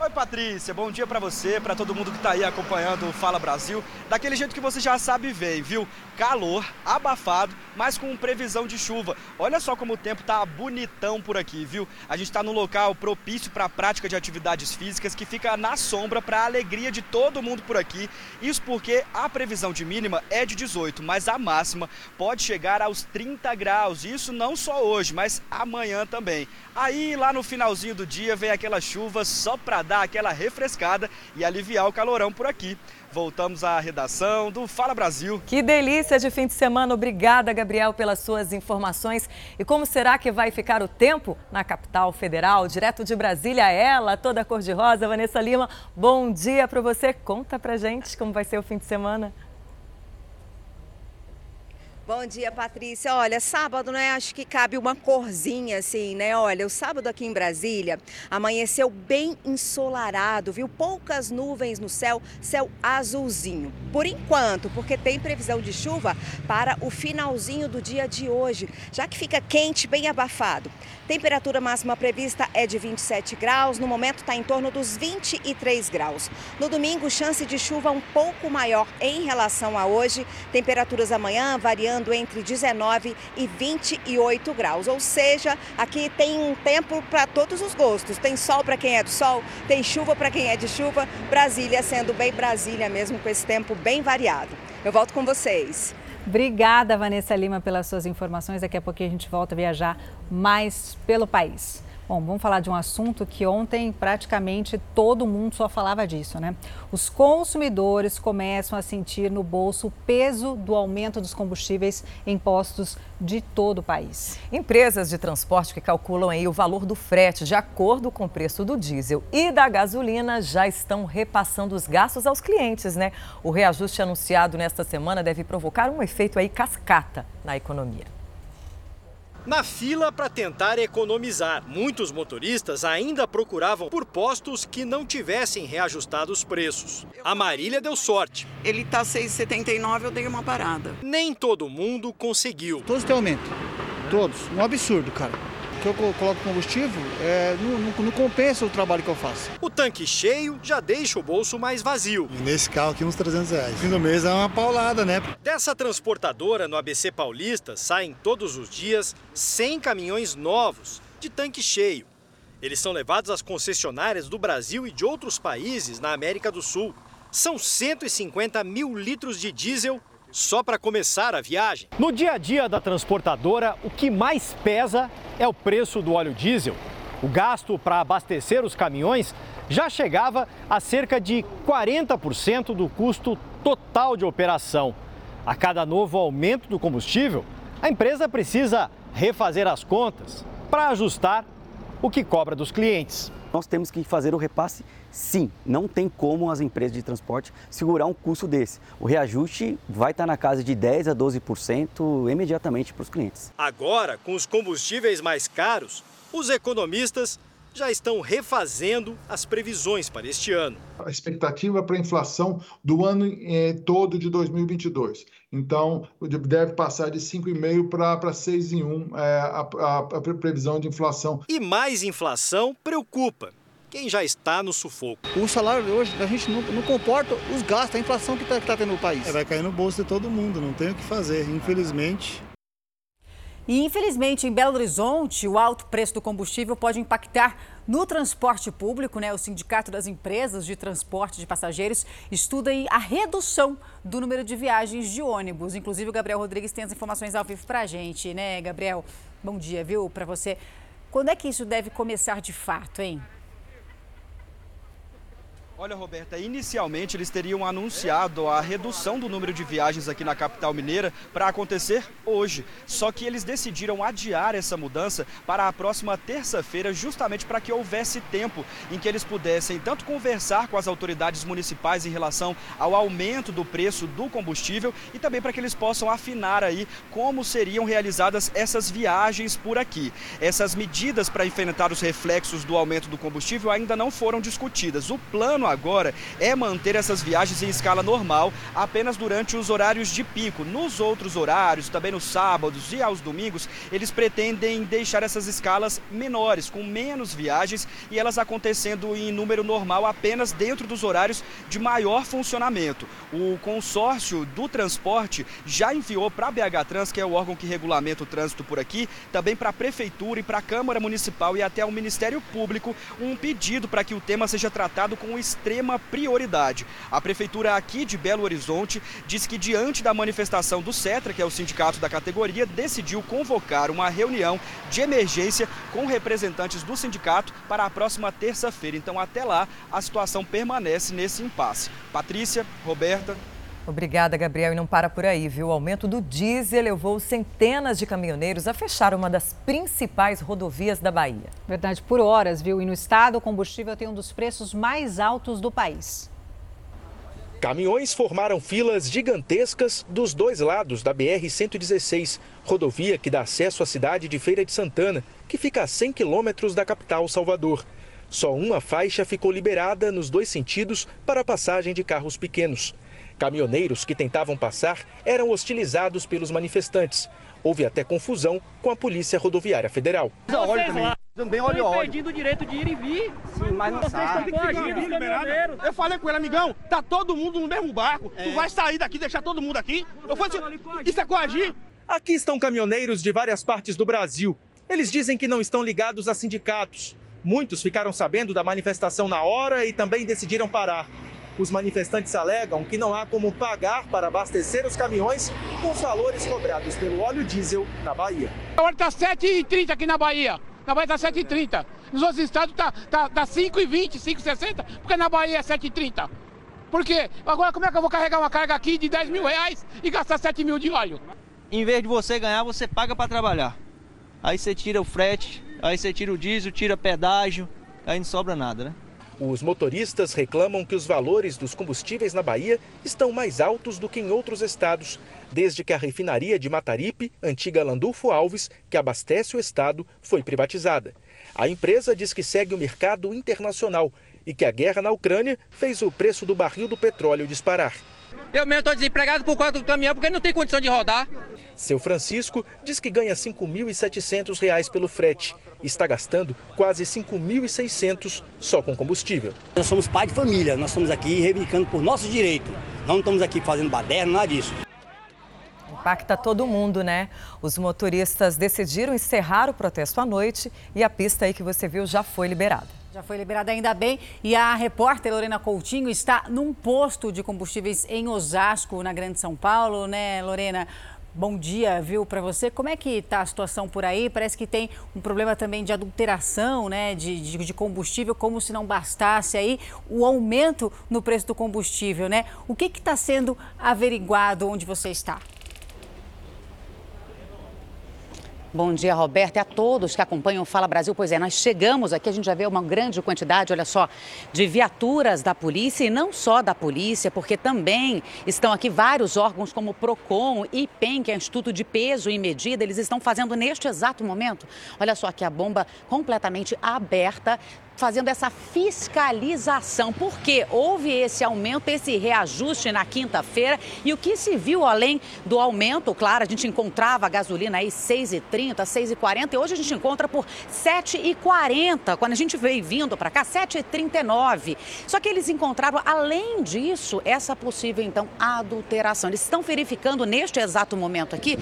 Oi, Patrícia, bom dia para você, para todo mundo que tá aí acompanhando o Fala Brasil. Daquele jeito que você já sabe ver, viu? Calor, abafado, mas com previsão de chuva. Olha só como o tempo tá bonitão por aqui, viu? A gente tá num local propício para a prática de atividades físicas que fica na sombra para a alegria de todo mundo por aqui. Isso porque a previsão de mínima é de 18, mas a máxima pode chegar aos 30 graus. Isso não só hoje, mas amanhã também. Aí lá no finalzinho do dia vem aquela chuva só para dar aquela refrescada e aliviar o calorão por aqui. Voltamos à redação do Fala Brasil. Que delícia de fim de semana. Obrigada, Gabriel, pelas suas informações. E como será que vai ficar o tempo na capital federal? Direto de Brasília, ela, toda cor-de-rosa, Vanessa Lima. Bom dia para você. Conta pra gente como vai ser o fim de semana. Bom dia, Patrícia. Olha, sábado, né? Acho que cabe uma corzinha assim, né? Olha, o sábado aqui em Brasília amanheceu bem ensolarado, viu? Poucas nuvens no céu, céu azulzinho. Por enquanto, porque tem previsão de chuva para o finalzinho do dia de hoje, já que fica quente, bem abafado. Temperatura máxima prevista é de 27 graus, no momento está em torno dos 23 graus. No domingo, chance de chuva um pouco maior em relação a hoje. Temperaturas amanhã variando entre 19 e 28 graus. Ou seja, aqui tem um tempo para todos os gostos. Tem sol para quem é do sol, tem chuva para quem é de chuva. Brasília sendo bem Brasília mesmo, com esse tempo bem variado. Eu volto com vocês. Obrigada, Vanessa Lima, pelas suas informações. Daqui a pouquinho a gente volta a viajar mais pelo país. Bom, vamos falar de um assunto que ontem praticamente todo mundo só falava disso, né? Os consumidores começam a sentir no bolso o peso do aumento dos combustíveis em postos de todo o país. Empresas de transporte que calculam aí o valor do frete de acordo com o preço do diesel e da gasolina já estão repassando os gastos aos clientes, né? O reajuste anunciado nesta semana deve provocar um efeito aí cascata na economia na fila para tentar economizar. Muitos motoristas ainda procuravam por postos que não tivessem reajustado os preços. A Marília deu sorte. Ele está 6,79, eu dei uma parada. Nem todo mundo conseguiu. Todos têm aumento. Todos. Um absurdo, cara que eu coloco combustível é, não, não, não, compensa o trabalho que eu faço. O tanque cheio já deixa o bolso mais vazio. E nesse carro aqui uns 300 reais. Fim do mês é uma paulada, né? Dessa transportadora no ABC Paulista saem todos os dias 100 caminhões novos de tanque cheio. Eles são levados às concessionárias do Brasil e de outros países na América do Sul. São 150 mil litros de diesel só para começar a viagem. No dia a dia da transportadora, o que mais pesa é o preço do óleo diesel. O gasto para abastecer os caminhões já chegava a cerca de 40% do custo total de operação. A cada novo aumento do combustível, a empresa precisa refazer as contas para ajustar o que cobra dos clientes. Nós temos que fazer o repasse sim. Não tem como as empresas de transporte segurar um custo desse. O reajuste vai estar na casa de 10 a 12% imediatamente para os clientes. Agora, com os combustíveis mais caros, os economistas já estão refazendo as previsões para este ano. A expectativa para a inflação do ano é, todo de 2022. Então, deve passar de 5,5% para 6,1% é, a, a, a previsão de inflação. E mais inflação preocupa quem já está no sufoco. O salário hoje a gente não, não comporta os gastos, a inflação que está tá tendo no país. É, vai cair no bolso de todo mundo, não tem o que fazer. Infelizmente, e infelizmente, em Belo Horizonte, o alto preço do combustível pode impactar no transporte público. Né? O Sindicato das Empresas de Transporte de Passageiros estuda a redução do número de viagens de ônibus. Inclusive, o Gabriel Rodrigues tem as informações ao vivo para a gente, né, Gabriel? Bom dia, viu, para você. Quando é que isso deve começar de fato, hein? Olha, Roberta, inicialmente eles teriam anunciado a redução do número de viagens aqui na capital mineira para acontecer hoje. Só que eles decidiram adiar essa mudança para a próxima terça-feira, justamente para que houvesse tempo em que eles pudessem tanto conversar com as autoridades municipais em relação ao aumento do preço do combustível e também para que eles possam afinar aí como seriam realizadas essas viagens por aqui. Essas medidas para enfrentar os reflexos do aumento do combustível ainda não foram discutidas. O plano agora é manter essas viagens em escala normal, apenas durante os horários de pico. Nos outros horários, também nos sábados e aos domingos, eles pretendem deixar essas escalas menores, com menos viagens e elas acontecendo em número normal apenas dentro dos horários de maior funcionamento. O consórcio do transporte já enviou para a BH Trans, que é o órgão que regulamenta o trânsito por aqui, também para a Prefeitura e para a Câmara Municipal e até o Ministério Público, um pedido para que o tema seja tratado com o extrema prioridade. A prefeitura aqui de Belo Horizonte disse que diante da manifestação do Cetra, que é o sindicato da categoria, decidiu convocar uma reunião de emergência com representantes do sindicato para a próxima terça-feira. Então até lá a situação permanece nesse impasse. Patrícia, Roberta, Obrigada, Gabriel. E não para por aí, viu? O aumento do diesel levou centenas de caminhoneiros a fechar uma das principais rodovias da Bahia. Verdade, por horas, viu? E no estado, o combustível tem um dos preços mais altos do país. Caminhões formaram filas gigantescas dos dois lados da BR-116, rodovia que dá acesso à cidade de Feira de Santana, que fica a 100 quilômetros da capital Salvador. Só uma faixa ficou liberada nos dois sentidos para a passagem de carros pequenos. Caminhoneiros que tentavam passar eram hostilizados pelos manifestantes. Houve até confusão com a Polícia Rodoviária Federal. Também óleo óleo. perdido o direito de ir e vir. Sim, mas não Vocês sabe. estão coagindo os caminhoneiros. Eu falei com ele, amigão, tá todo mundo no mesmo barco. É. Tu vai sair daqui, deixar todo mundo aqui? Eu falei assim, isso é coagir? Aqui estão caminhoneiros de várias partes do Brasil. Eles dizem que não estão ligados a sindicatos. Muitos ficaram sabendo da manifestação na hora e também decidiram parar. Os manifestantes alegam que não há como pagar para abastecer os caminhões com os valores cobrados pelo óleo diesel na Bahia. Agora está 7,30 aqui na Bahia. Na Bahia está 7,30. Nos outros estados está tá, tá 5,20, 5,60, porque na Bahia é 7,30. Por quê? Agora como é que eu vou carregar uma carga aqui de 10 mil reais e gastar 7 mil de óleo? Em vez de você ganhar, você paga para trabalhar. Aí você tira o frete, aí você tira o diesel, tira pedágio, aí não sobra nada, né? Os motoristas reclamam que os valores dos combustíveis na Bahia estão mais altos do que em outros estados, desde que a refinaria de Mataripe, antiga Landulfo Alves, que abastece o estado, foi privatizada. A empresa diz que segue o mercado internacional e que a guerra na Ucrânia fez o preço do barril do petróleo disparar. Eu mesmo estou desempregado por conta do caminhão porque não tem condição de rodar. Seu Francisco diz que ganha R$ 5.700 pelo frete e está gastando quase 5.600 só com combustível. Nós somos pai de família, nós estamos aqui reivindicando por nosso direito. Não estamos aqui fazendo baderna, nada disso. Impacta todo mundo, né? Os motoristas decidiram encerrar o protesto à noite e a pista aí que você viu já foi liberada. Já foi liberada ainda bem. E a repórter Lorena Coutinho está num posto de combustíveis em Osasco, na Grande São Paulo, né, Lorena? Bom dia, viu, para você. Como é que está a situação por aí? Parece que tem um problema também de adulteração, né, de, de, de, combustível, como se não bastasse aí o aumento no preço do combustível, né? O que está sendo averiguado onde você está? Bom dia, Roberto, e a todos que acompanham o Fala Brasil. Pois é, nós chegamos aqui, a gente já vê uma grande quantidade, olha só, de viaturas da polícia e não só da polícia, porque também estão aqui vários órgãos como o PROCON, IPEM, que é Instituto de Peso e Medida, eles estão fazendo neste exato momento, olha só aqui a bomba completamente aberta, fazendo essa fiscalização, porque houve esse aumento, esse reajuste na quinta-feira e o que se viu além do aumento, claro, a gente encontrava a gasolina aí 6,30, 6,40 e hoje a gente encontra por 7,40. Quando a gente veio vindo para cá, 7,39. Só que eles encontraram, além disso, essa possível então adulteração. Eles estão verificando neste exato momento aqui.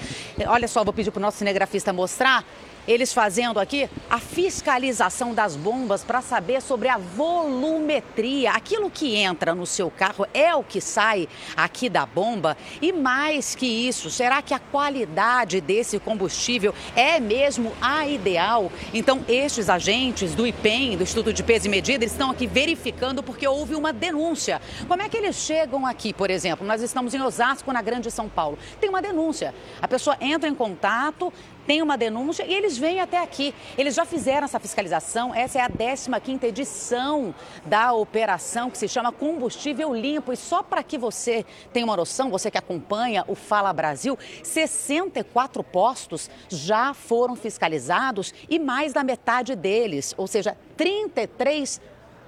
Olha só, vou pedir para o nosso cinegrafista mostrar eles fazendo aqui a fiscalização das bombas para saber sobre a volumetria. Aquilo que entra no seu carro é o que sai aqui da bomba. E mais que isso, será que a qualidade desse combustível é mesmo a ideal? Então, estes agentes do IPEM, do Instituto de Peso e Medida, estão aqui verificando porque houve uma denúncia. Como é que eles chegam aqui, por exemplo? Nós estamos em Osasco, na Grande São Paulo. Tem uma denúncia. A pessoa entra em contato, tem uma denúncia e eles vêm até aqui. Eles já fizeram essa fiscalização, essa é a 15ª edição da operação que se chama Combustível Limpo. E só para que você tenha uma noção, você que acompanha o Fala Brasil, 64 postos já foram fiscalizados e mais da metade deles, ou seja, 33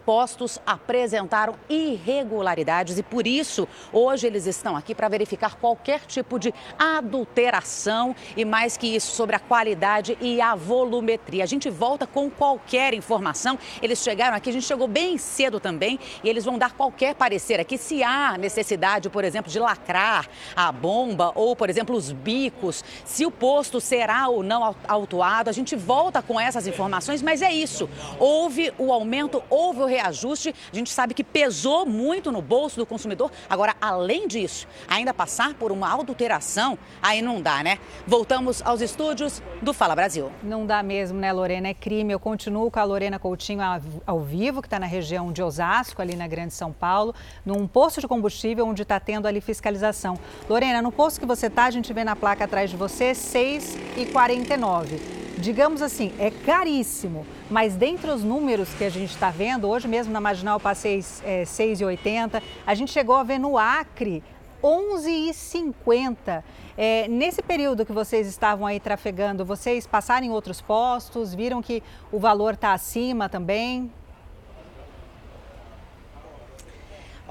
postos apresentaram irregularidades e por isso hoje eles estão aqui para verificar qualquer tipo de adulteração e mais que isso sobre a qualidade e a volumetria. A gente volta com qualquer informação. Eles chegaram aqui, a gente chegou bem cedo também e eles vão dar qualquer parecer aqui se há necessidade, por exemplo, de lacrar a bomba ou, por exemplo, os bicos, se o posto será ou não autuado. A gente volta com essas informações, mas é isso. Houve o aumento, houve o reajuste, a gente sabe que pesou muito no bolso do consumidor. Agora, além disso, ainda passar por uma adulteração, aí não dá, né? Voltamos aos estúdios do Fala Brasil. Não dá mesmo, né, Lorena? É crime. Eu continuo com a Lorena Coutinho ao vivo, que está na região de Osasco, ali na Grande São Paulo, num posto de combustível onde está tendo ali fiscalização. Lorena, no posto que você está, a gente vê na placa atrás de você 6,49 digamos assim, é caríssimo, mas dentre os números que a gente está vendo, hoje mesmo na Marginal eu passei é, 6,80, a gente chegou a ver no Acre 11,50. É, nesse período que vocês estavam aí trafegando, vocês passaram em outros postos, viram que o valor está acima também?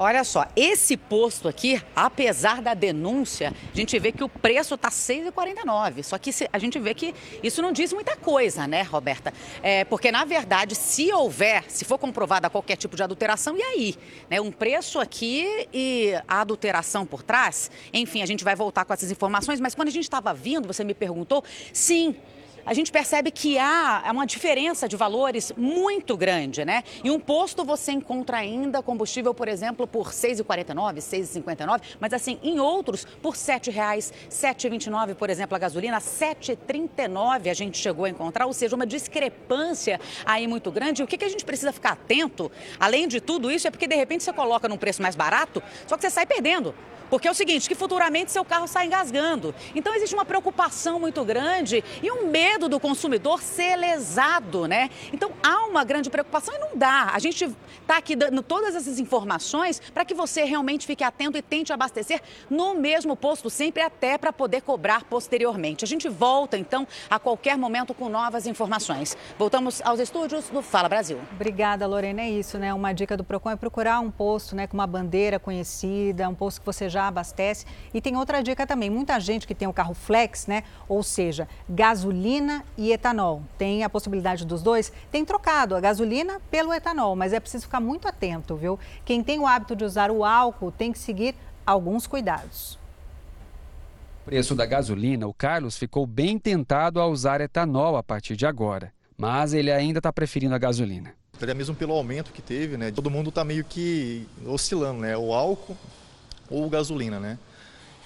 Olha só, esse posto aqui, apesar da denúncia, a gente vê que o preço está R$ 6,49. Só que a gente vê que isso não diz muita coisa, né, Roberta? É, porque, na verdade, se houver, se for comprovada qualquer tipo de adulteração, e aí? Né, um preço aqui e a adulteração por trás? Enfim, a gente vai voltar com essas informações, mas quando a gente estava vindo, você me perguntou, sim, a gente percebe que há uma diferença de valores muito grande, né? Em um posto você encontra ainda combustível, por exemplo, por R$ 6,49, R$ 6,59, mas assim, em outros, por R$ 7,00, R$ 7,29, por exemplo, a gasolina, R$ 7,39 a gente chegou a encontrar, ou seja, uma discrepância aí muito grande. E o que, que a gente precisa ficar atento, além de tudo isso, é porque de repente você coloca num preço mais barato, só que você sai perdendo. Porque é o seguinte, que futuramente seu carro sai engasgando. Então existe uma preocupação muito grande e um medo do consumidor ser lesado, né? Então há uma grande preocupação e não dá. A gente está aqui dando todas essas informações para que você realmente fique atento e tente abastecer no mesmo posto sempre até para poder cobrar posteriormente. A gente volta então a qualquer momento com novas informações. Voltamos aos estúdios do Fala Brasil. Obrigada, Lorena. É isso, né? Uma dica do Procon é procurar um posto, né, com uma bandeira conhecida, um posto que você já abastece. E tem outra dica também, muita gente que tem o carro flex, né? Ou seja, gasolina e etanol. Tem a possibilidade dos dois, tem trocado a gasolina pelo etanol, mas é preciso ficar muito atento, viu? Quem tem o hábito de usar o álcool tem que seguir alguns cuidados. Preço da gasolina, o Carlos ficou bem tentado a usar etanol a partir de agora, mas ele ainda está preferindo a gasolina. Até mesmo pelo aumento que teve, né? Todo mundo está meio que oscilando, né? O álcool ou gasolina, né?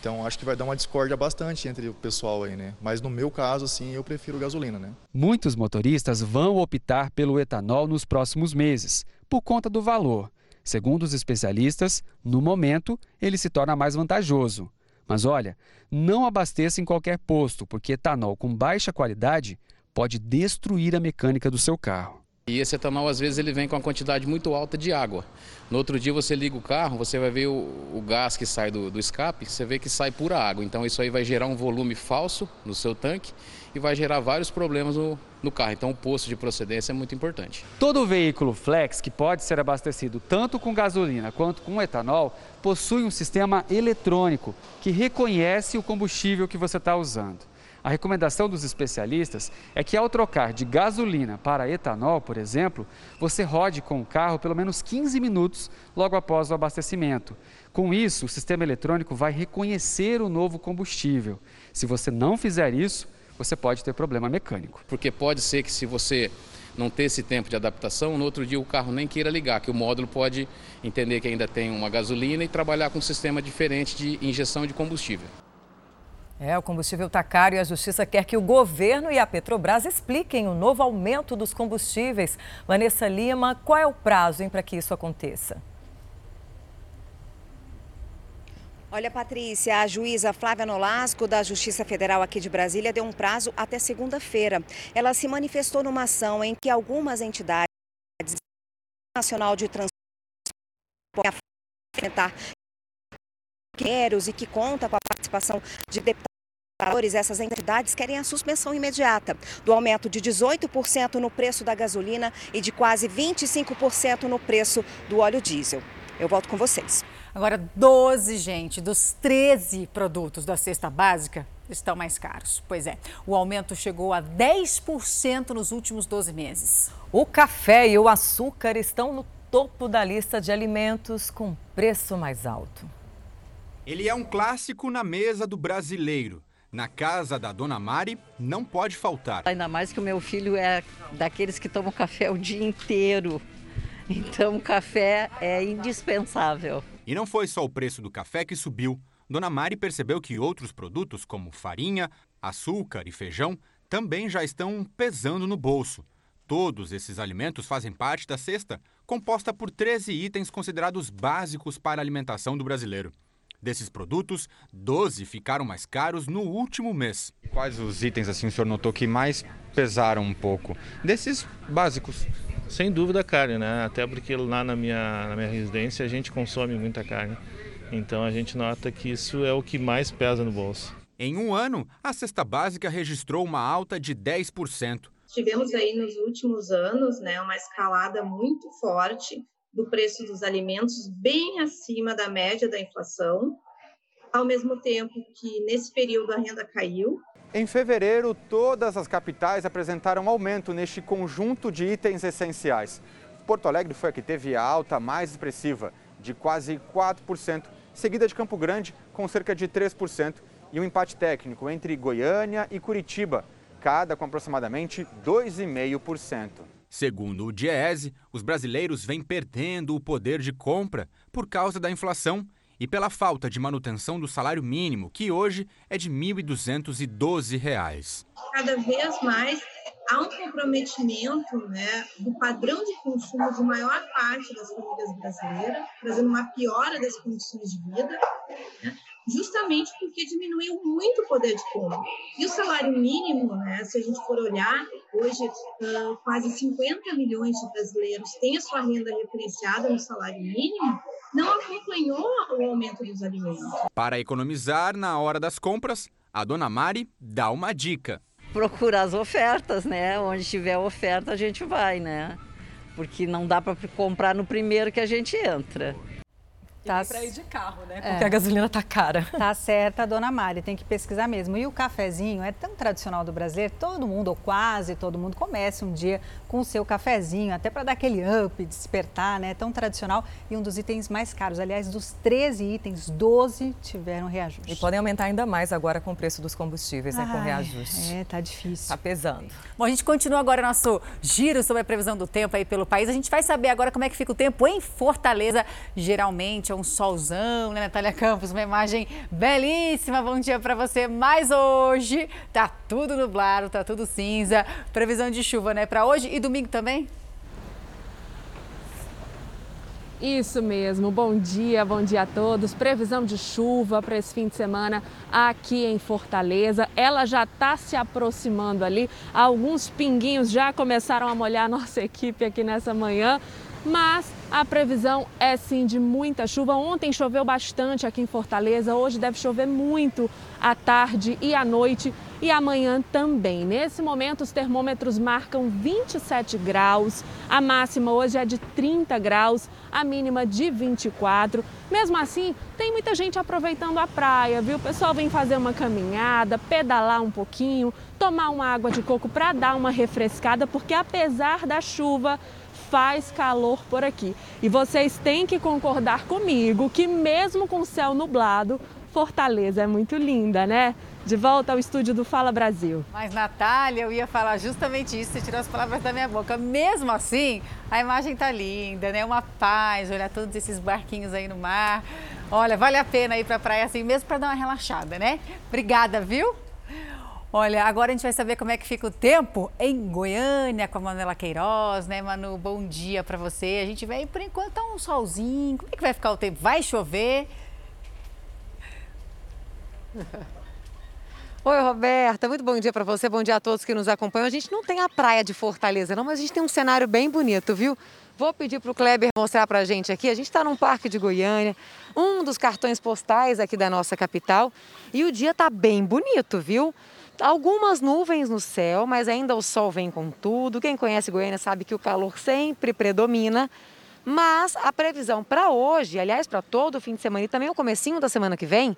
Então acho que vai dar uma discórdia bastante entre o pessoal aí, né? Mas no meu caso, assim, eu prefiro gasolina, né? Muitos motoristas vão optar pelo etanol nos próximos meses, por conta do valor. Segundo os especialistas, no momento, ele se torna mais vantajoso. Mas olha, não abasteça em qualquer posto, porque etanol com baixa qualidade pode destruir a mecânica do seu carro. E esse etanol, às vezes, ele vem com uma quantidade muito alta de água. No outro dia, você liga o carro, você vai ver o, o gás que sai do, do, escape, você vê que sai pura água. Então, isso aí vai gerar um volume falso no seu tanque e vai gerar vários problemas no, no carro. Então, o posto de procedência é muito importante. Todo veículo flex que pode ser abastecido tanto com gasolina quanto com etanol possui um sistema eletrônico que reconhece o combustível que você está usando. A recomendação dos especialistas é que ao trocar de gasolina para etanol, por exemplo, você rode com o carro pelo menos 15 minutos logo após o abastecimento. Com isso, o sistema eletrônico vai reconhecer o novo combustível. Se você não fizer isso, você pode ter problema mecânico. Porque pode ser que se você não ter esse tempo de adaptação, no outro dia o carro nem queira ligar, que o módulo pode entender que ainda tem uma gasolina e trabalhar com um sistema diferente de injeção de combustível. É, o combustível está caro e a Justiça quer que o governo e a Petrobras expliquem o novo aumento dos combustíveis. Vanessa Lima, qual é o prazo para que isso aconteça? Olha, Patrícia, a juíza Flávia Nolasco, da Justiça Federal aqui de Brasília, deu um prazo até segunda-feira. Ela se manifestou numa ação em que algumas entidades nacional de transporte e que conta com a participação de deputados, essas entidades querem a suspensão imediata do aumento de 18% no preço da gasolina e de quase 25% no preço do óleo diesel. Eu volto com vocês. Agora, 12, gente, dos 13 produtos da cesta básica estão mais caros. Pois é, o aumento chegou a 10% nos últimos 12 meses. O café e o açúcar estão no topo da lista de alimentos com preço mais alto. Ele é um clássico na mesa do brasileiro. Na casa da dona Mari, não pode faltar. Ainda mais que o meu filho é daqueles que tomam café o dia inteiro. Então, o café é indispensável. E não foi só o preço do café que subiu. Dona Mari percebeu que outros produtos, como farinha, açúcar e feijão, também já estão pesando no bolso. Todos esses alimentos fazem parte da cesta, composta por 13 itens considerados básicos para a alimentação do brasileiro. Desses produtos, 12 ficaram mais caros no último mês. Quais os itens assim o senhor notou que mais pesaram um pouco? Desses básicos. Sem dúvida a carne, né? Até porque lá na minha, na minha residência a gente consome muita carne. Então a gente nota que isso é o que mais pesa no bolso. Em um ano, a cesta básica registrou uma alta de 10%. Tivemos aí nos últimos anos né, uma escalada muito forte do preço dos alimentos bem acima da média da inflação, ao mesmo tempo que nesse período a renda caiu. Em fevereiro, todas as capitais apresentaram aumento neste conjunto de itens essenciais. Porto Alegre foi a que teve a alta mais expressiva, de quase 4%, seguida de Campo Grande, com cerca de 3%, e um empate técnico entre Goiânia e Curitiba, cada com aproximadamente 2,5%. Segundo o Diese, os brasileiros vêm perdendo o poder de compra por causa da inflação e pela falta de manutenção do salário mínimo, que hoje é de R$ 1.212. Cada vez mais há um comprometimento né, do padrão de consumo de maior parte das famílias brasileiras, trazendo uma piora das condições de vida. Né? Justamente porque diminuiu muito o poder de compra. E o salário mínimo, né, se a gente for olhar, hoje uh, quase 50 milhões de brasileiros têm a sua renda referenciada no salário mínimo, não acompanhou o aumento dos alimentos. Para economizar na hora das compras, a dona Mari dá uma dica. Procurar as ofertas, né? Onde tiver oferta a gente vai, né? Porque não dá para comprar no primeiro que a gente entra. Tá para ir de carro, né? É. Porque é. a gasolina tá cara. Tá certa, dona Mari, tem que pesquisar mesmo. E o cafezinho é tão tradicional do brasileiro, todo mundo, ou quase todo mundo, começa um dia com o seu cafezinho, até para dar aquele up, despertar, né? Tão tradicional e um dos itens mais caros. Aliás, dos 13 itens, 12 tiveram reajuste. E podem aumentar ainda mais agora com o preço dos combustíveis, né? Com reajuste. É, tá difícil. Tá pesando. Bom, a gente continua agora nosso giro sobre a previsão do tempo aí pelo país. A gente vai saber agora como é que fica o tempo em Fortaleza. Geralmente é um solzão, né, Natália Campos? Uma imagem belíssima. Bom dia para você. Mas hoje tá tudo nublado, tá tudo cinza. Previsão de chuva, né, para hoje e domingo também? Isso mesmo, bom dia, bom dia a todos. Previsão de chuva para esse fim de semana aqui em Fortaleza. Ela já está se aproximando ali. Alguns pinguinhos já começaram a molhar a nossa equipe aqui nessa manhã mas a previsão é sim de muita chuva. Ontem choveu bastante aqui em Fortaleza, hoje deve chover muito à tarde e à noite e amanhã também. Nesse momento, os termômetros marcam 27 graus, a máxima hoje é de 30 graus, a mínima de 24. Mesmo assim, tem muita gente aproveitando a praia, viu? O pessoal vem fazer uma caminhada, pedalar um pouquinho, tomar uma água de coco para dar uma refrescada, porque apesar da chuva, faz calor por aqui. E vocês têm que concordar comigo que, mesmo com o céu nublado, Fortaleza é muito linda, né? De volta ao estúdio do Fala Brasil. Mas, Natália, eu ia falar justamente isso, você tirou as palavras da minha boca. Mesmo assim, a imagem tá linda, né? Uma paz, olhar todos esses barquinhos aí no mar. Olha, vale a pena ir pra praia assim mesmo para dar uma relaxada, né? Obrigada, viu? Olha, agora a gente vai saber como é que fica o tempo em Goiânia com a Manuela Queiroz, né, Manu? Bom dia para você. A gente vai, por enquanto, tá um solzinho. Como é que vai ficar o tempo? Vai chover? Oi, Roberta. Muito bom dia para você. Bom dia a todos que nos acompanham. A gente não tem a praia de Fortaleza, não, mas a gente tem um cenário bem bonito, viu? Vou pedir para o Kleber mostrar para a gente aqui. A gente está num parque de Goiânia, um dos cartões postais aqui da nossa capital. E o dia está bem bonito, viu? Algumas nuvens no céu, mas ainda o sol vem com tudo. Quem conhece Goiânia sabe que o calor sempre predomina. Mas a previsão para hoje, aliás, para todo o fim de semana e também o comecinho da semana que vem,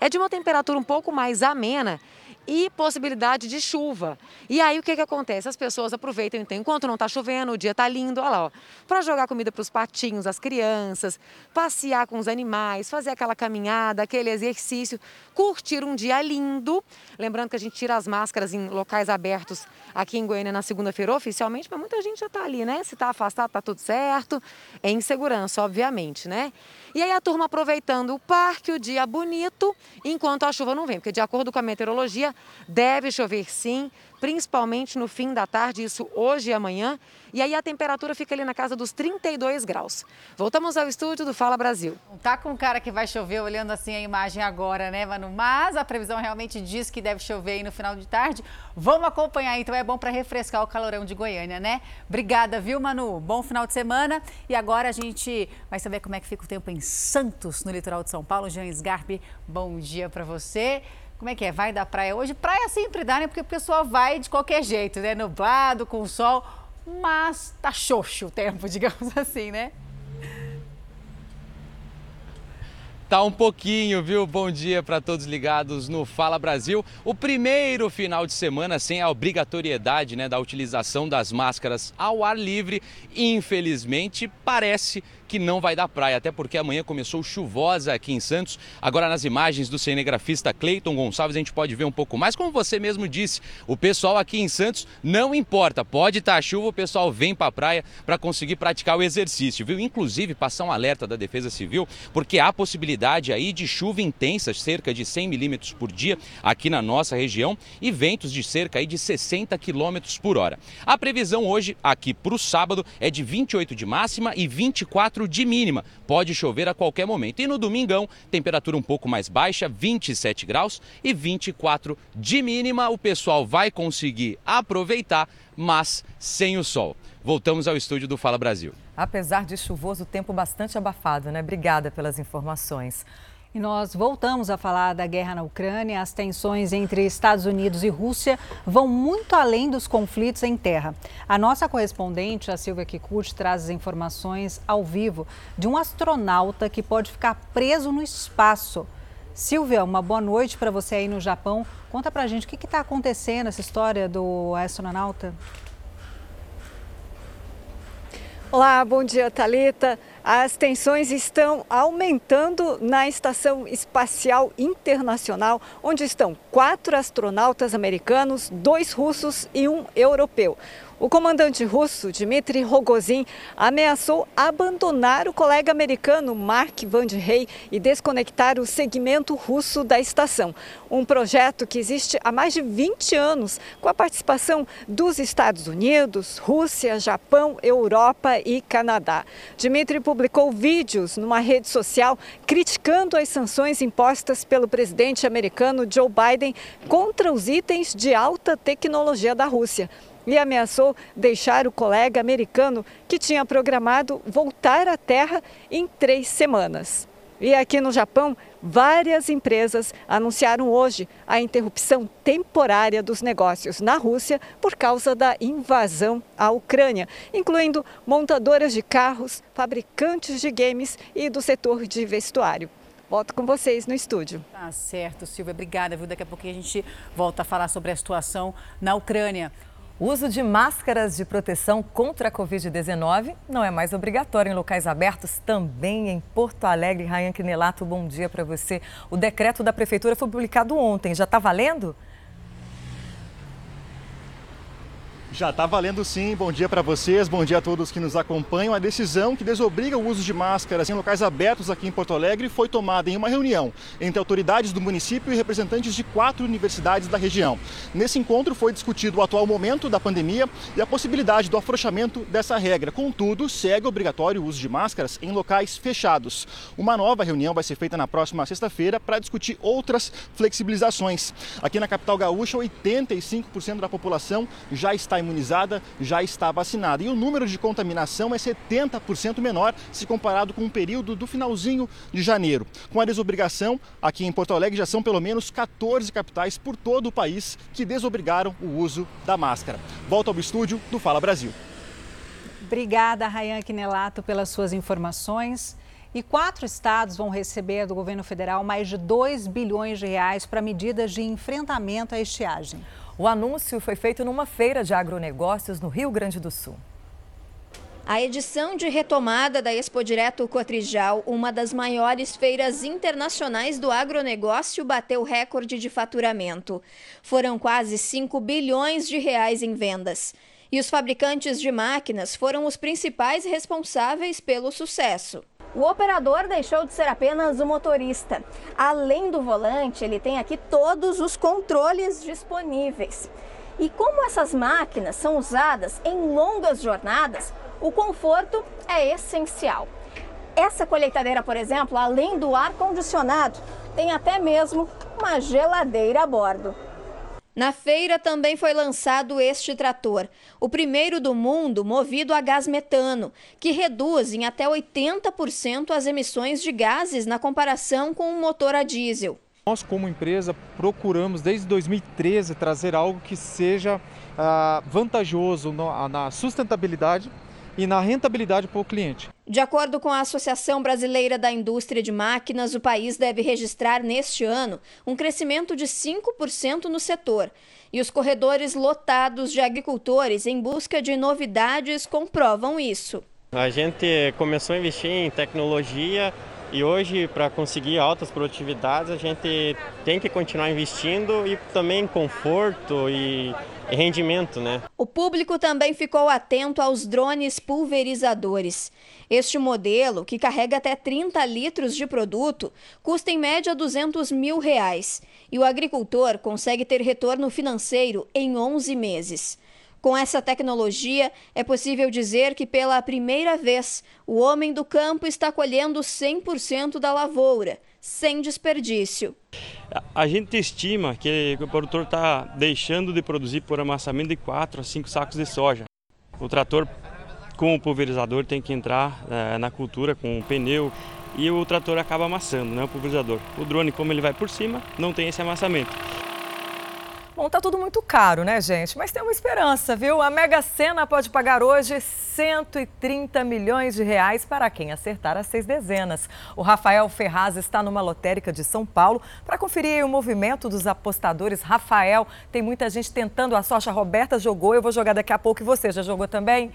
é de uma temperatura um pouco mais amena e possibilidade de chuva. E aí o que, que acontece? As pessoas aproveitam então, enquanto não está chovendo, o dia está lindo, olha lá, para jogar comida para os patinhos, as crianças, passear com os animais, fazer aquela caminhada, aquele exercício, curtir um dia lindo. Lembrando que a gente tira as máscaras em locais abertos aqui em Goiânia na segunda-feira oficialmente, mas muita gente já está ali, né? Se está afastado, está tudo certo, em segurança, obviamente, né? E aí a turma aproveitando o parque, o dia bonito, enquanto a chuva não vem, porque de acordo com a meteorologia, deve chover sim, principalmente no fim da tarde, isso hoje e amanhã. E aí a temperatura fica ali na casa dos 32 graus. Voltamos ao estúdio do Fala Brasil. Tá com cara que vai chover olhando assim a imagem agora, né, Manu? Mas a previsão realmente diz que deve chover aí no final de tarde. Vamos acompanhar, então é bom para refrescar o calorão de Goiânia, né? Obrigada, viu, Manu? Bom final de semana. E agora a gente vai saber como é que fica o tempo em Santos, no litoral de São Paulo. Jean Sgarbi, bom dia para você. Como é que é? Vai da praia hoje? Praia sempre dá, né? Porque o pessoal vai de qualquer jeito, né? Nublado, com sol mas tá xoxo o tempo, digamos assim, né? Tá um pouquinho, viu? Bom dia para todos ligados no Fala Brasil. O primeiro final de semana sem a obrigatoriedade né, da utilização das máscaras ao ar livre. Infelizmente, parece que não vai dar praia, até porque amanhã começou chuvosa aqui em Santos. Agora nas imagens do cinegrafista Cleiton Gonçalves a gente pode ver um pouco mais. Como você mesmo disse, o pessoal aqui em Santos não importa, pode estar tá chuva, o pessoal vem para a praia para conseguir praticar o exercício, viu? Inclusive passar um alerta da Defesa Civil, porque há possibilidade aí de chuva intensa, cerca de 100 milímetros por dia aqui na nossa região e ventos de cerca aí de 60 quilômetros por hora. A previsão hoje aqui para o sábado é de 28 de máxima e 24 de mínima. Pode chover a qualquer momento. E no domingão, temperatura um pouco mais baixa, 27 graus e 24 de mínima. O pessoal vai conseguir aproveitar, mas sem o sol. Voltamos ao estúdio do Fala Brasil. Apesar de chuvoso, o tempo bastante abafado, né? Obrigada pelas informações. E nós voltamos a falar da guerra na Ucrânia. As tensões entre Estados Unidos e Rússia vão muito além dos conflitos em terra. A nossa correspondente, a Silvia Kikuchi, traz as informações ao vivo de um astronauta que pode ficar preso no espaço. Silvia, uma boa noite para você aí no Japão. Conta pra gente o que está acontecendo, essa história do astronauta. Olá, bom dia, Talita. As tensões estão aumentando na Estação Espacial Internacional, onde estão quatro astronautas americanos, dois russos e um europeu. O comandante russo Dmitry Rogozin ameaçou abandonar o colega americano Mark Van Rey e desconectar o segmento russo da estação. Um projeto que existe há mais de 20 anos, com a participação dos Estados Unidos, Rússia, Japão, Europa e Canadá. Dmitry publicou vídeos numa rede social criticando as sanções impostas pelo presidente americano Joe Biden contra os itens de alta tecnologia da Rússia e ameaçou deixar o colega americano que tinha programado voltar à Terra em três semanas. E aqui no Japão, várias empresas anunciaram hoje a interrupção temporária dos negócios na Rússia por causa da invasão à Ucrânia, incluindo montadoras de carros, fabricantes de games e do setor de vestuário. Volto com vocês no estúdio. Tá certo, Silvia. Obrigada, viu? Daqui a pouquinho a gente volta a falar sobre a situação na Ucrânia. O uso de máscaras de proteção contra a Covid-19 não é mais obrigatório em locais abertos, também em Porto Alegre. Rayan Quinelato, bom dia para você. O decreto da Prefeitura foi publicado ontem. Já está valendo? Já está valendo sim. Bom dia para vocês, bom dia a todos que nos acompanham. A decisão que desobriga o uso de máscaras em locais abertos aqui em Porto Alegre foi tomada em uma reunião entre autoridades do município e representantes de quatro universidades da região. Nesse encontro foi discutido o atual momento da pandemia e a possibilidade do afrouxamento dessa regra. Contudo, segue obrigatório o uso de máscaras em locais fechados. Uma nova reunião vai ser feita na próxima sexta-feira para discutir outras flexibilizações. Aqui na capital gaúcha, 85% da população já está imunizada já está vacinada. E o número de contaminação é 70% menor se comparado com o período do finalzinho de janeiro. Com a desobrigação, aqui em Porto Alegre já são pelo menos 14 capitais por todo o país que desobrigaram o uso da máscara. Volto ao estúdio do Fala Brasil. Obrigada, Rayan Quinelato, pelas suas informações. E quatro estados vão receber do governo federal mais de 2 bilhões de reais para medidas de enfrentamento à estiagem. O anúncio foi feito numa feira de agronegócios no Rio Grande do Sul. A edição de retomada da Expo Direto Cotrijal, uma das maiores feiras internacionais do agronegócio, bateu recorde de faturamento. Foram quase 5 bilhões de reais em vendas. E os fabricantes de máquinas foram os principais responsáveis pelo sucesso. O operador deixou de ser apenas o motorista. Além do volante, ele tem aqui todos os controles disponíveis. E como essas máquinas são usadas em longas jornadas, o conforto é essencial. Essa colheitadeira, por exemplo, além do ar condicionado, tem até mesmo uma geladeira a bordo. Na feira também foi lançado este trator, o primeiro do mundo movido a gás metano, que reduz em até 80% as emissões de gases na comparação com um motor a diesel. Nós, como empresa, procuramos desde 2013 trazer algo que seja ah, vantajoso no, na sustentabilidade e na rentabilidade para o cliente. De acordo com a Associação Brasileira da Indústria de Máquinas, o país deve registrar neste ano um crescimento de 5% no setor. E os corredores lotados de agricultores em busca de novidades comprovam isso. A gente começou a investir em tecnologia e hoje, para conseguir altas produtividades, a gente tem que continuar investindo e também em conforto e rendimento, né? O público também ficou atento aos drones pulverizadores. Este modelo, que carrega até 30 litros de produto, custa em média 200 mil reais. E o agricultor consegue ter retorno financeiro em 11 meses. Com essa tecnologia, é possível dizer que pela primeira vez o homem do campo está colhendo 100% da lavoura, sem desperdício. A gente estima que o produtor está deixando de produzir por amassamento de 4 a 5 sacos de soja. O trator com o pulverizador tem que entrar é, na cultura com o pneu e o trator acaba amassando, né, o pulverizador. O drone, como ele vai por cima, não tem esse amassamento. Bom, tá tudo muito caro, né, gente? Mas tem uma esperança, viu? A Mega Sena pode pagar hoje 130 milhões de reais para quem acertar as seis dezenas. O Rafael Ferraz está numa lotérica de São Paulo para conferir o movimento dos apostadores. Rafael, tem muita gente tentando a sorte. A Roberta jogou, eu vou jogar daqui a pouco e você já jogou também?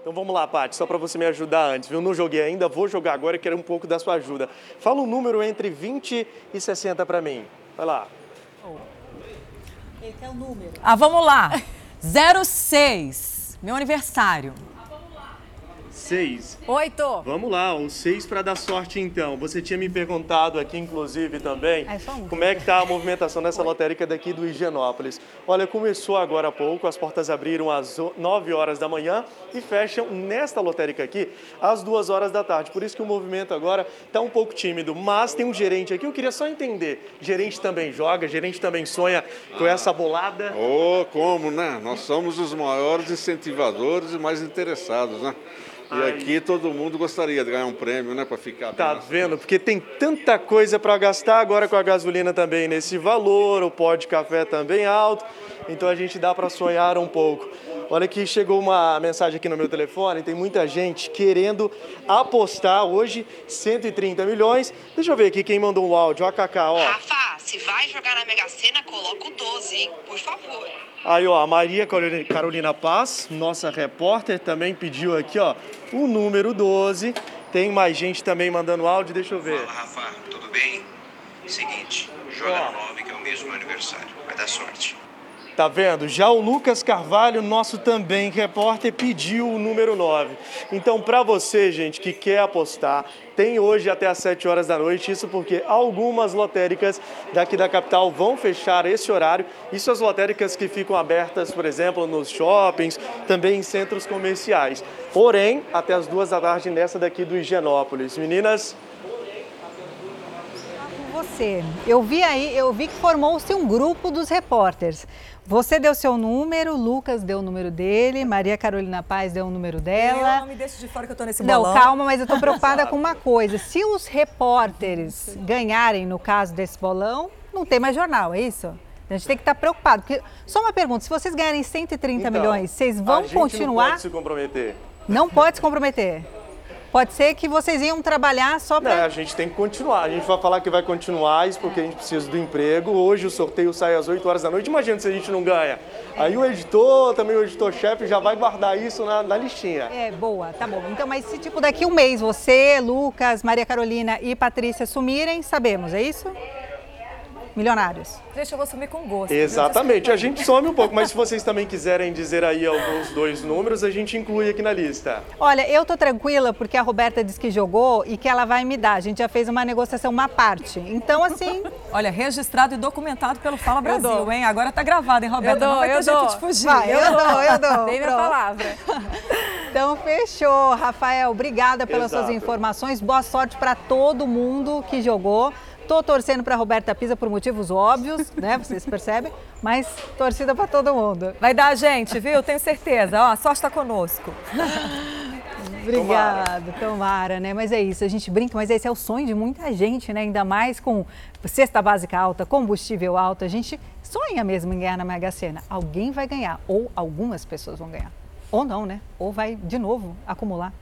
Então vamos lá, Paty, só para você me ajudar antes, viu? Não joguei ainda, vou jogar agora e quero um pouco da sua ajuda. Fala um número entre 20 e 60 para mim. Vai lá. Ele quer o número. Ah, vamos lá. 06, meu aniversário. Seis. Oito. Vamos lá, o seis para dar sorte então. Você tinha me perguntado aqui, inclusive, também, É um. como é que está a movimentação dessa lotérica daqui do Higienópolis. Olha, começou agora há pouco, as portas abriram às 9 horas da manhã e fecham nesta lotérica aqui às 2 horas da tarde. Por isso que o movimento agora está um pouco tímido, mas tem um gerente aqui, eu queria só entender. Gerente também joga, gerente também sonha com essa bolada. Oh, como, né? Nós somos os maiores incentivadores e mais interessados, né? E Ai. aqui todo mundo gostaria de ganhar um prêmio, né? Para ficar bem. Tá vendo? Porque tem tanta coisa para gastar agora com a gasolina também nesse valor, o pó de café também alto. Então a gente dá para sonhar um pouco. Olha que chegou uma mensagem aqui no meu telefone, tem muita gente querendo apostar hoje 130 milhões. Deixa eu ver aqui quem mandou um áudio, a Cacá, ó. Rafa, se vai jogar na Mega Sena, coloca o 12, hein? Por favor. Aí, ó, a Maria Carolina- Paz, nossa repórter, também pediu aqui, ó, o número 12. Tem mais gente também mandando áudio, deixa eu ver. Fala, Rafa, tudo bem? Seguinte, joga no 9, que é o mesmo aniversário. Vai dar sorte. Tá vendo? Já o Lucas Carvalho, nosso também repórter, pediu o número 9. Então, para você, gente, que quer apostar, tem hoje até às 7 horas da noite. Isso porque algumas lotéricas daqui da capital vão fechar esse horário. Isso as lotéricas que ficam abertas, por exemplo, nos shoppings, também em centros comerciais. Porém, até as duas da tarde nessa daqui do Higienópolis. Meninas, Você, eu vi aí, eu vi que formou-se um grupo dos repórteres. Você deu seu número, Lucas deu o número dele, Maria Carolina Paz deu o número dela. Eu não me deixe de fora que eu tô nesse Não, bolão. calma, mas eu tô preocupada com uma coisa. Se os repórteres ganharem, no caso desse bolão, não tem mais jornal, é isso? A gente tem que estar preocupado. Porque, só uma pergunta, se vocês ganharem 130 então, milhões, vocês a vão gente Não continuar? pode se comprometer. Não pode se comprometer. Pode ser que vocês iam trabalhar só para... a gente tem que continuar. A gente vai falar que vai continuar isso porque a gente precisa do emprego. Hoje o sorteio sai às 8 horas da noite. Imagina se a gente não ganha. Aí o editor, também o editor-chefe, já vai guardar isso na, na listinha. É, boa, tá bom. Então, mas se tipo daqui um mês você, Lucas, Maria Carolina e Patrícia sumirem, sabemos, é isso? Milionários. Deixa eu vou sumir com gosto. Exatamente, a gente some um pouco, mas se vocês também quiserem dizer aí alguns dois números, a gente inclui aqui na lista. Olha, eu tô tranquila porque a Roberta disse que jogou e que ela vai me dar. A gente já fez uma negociação, uma parte. Então, assim. Olha, registrado e documentado pelo Fala Eu Brasil, dou. hein? Agora tá gravado, hein, Roberta? Eu dou, Não vai ter eu jeito dou. de fugir. Vai, eu dou, eu dou. Dei minha Pronto. palavra. Então, fechou. Rafael, obrigada pelas Exato. suas informações. Boa sorte para todo mundo que jogou. Tô torcendo para Roberta Pisa por motivos óbvios, né? Vocês percebem? Mas torcida para todo mundo. Vai dar, gente, viu? Tenho certeza. Ó, sorte está conosco. Obrigado, tomara. né? Mas é isso, a gente brinca, mas esse é o sonho de muita gente, né? Ainda mais com cesta básica alta, combustível alto. A gente sonha mesmo em ganhar na Mega Sena. Alguém vai ganhar, ou algumas pessoas vão ganhar. Ou não, né? Ou vai de novo acumular.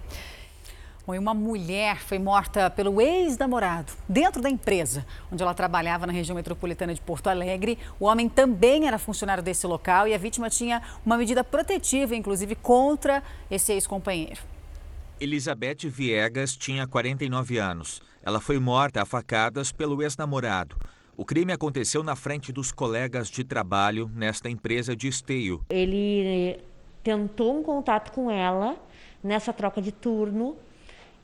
Bom, e uma mulher foi morta pelo ex-namorado dentro da empresa onde ela trabalhava na região metropolitana de Porto Alegre. O homem também era funcionário desse local e a vítima tinha uma medida protetiva, inclusive, contra esse ex-companheiro. Elizabeth Viegas tinha 49 anos. Ela foi morta a facadas pelo ex-namorado. O crime aconteceu na frente dos colegas de trabalho nesta empresa de esteio. Ele tentou um contato com ela nessa troca de turno.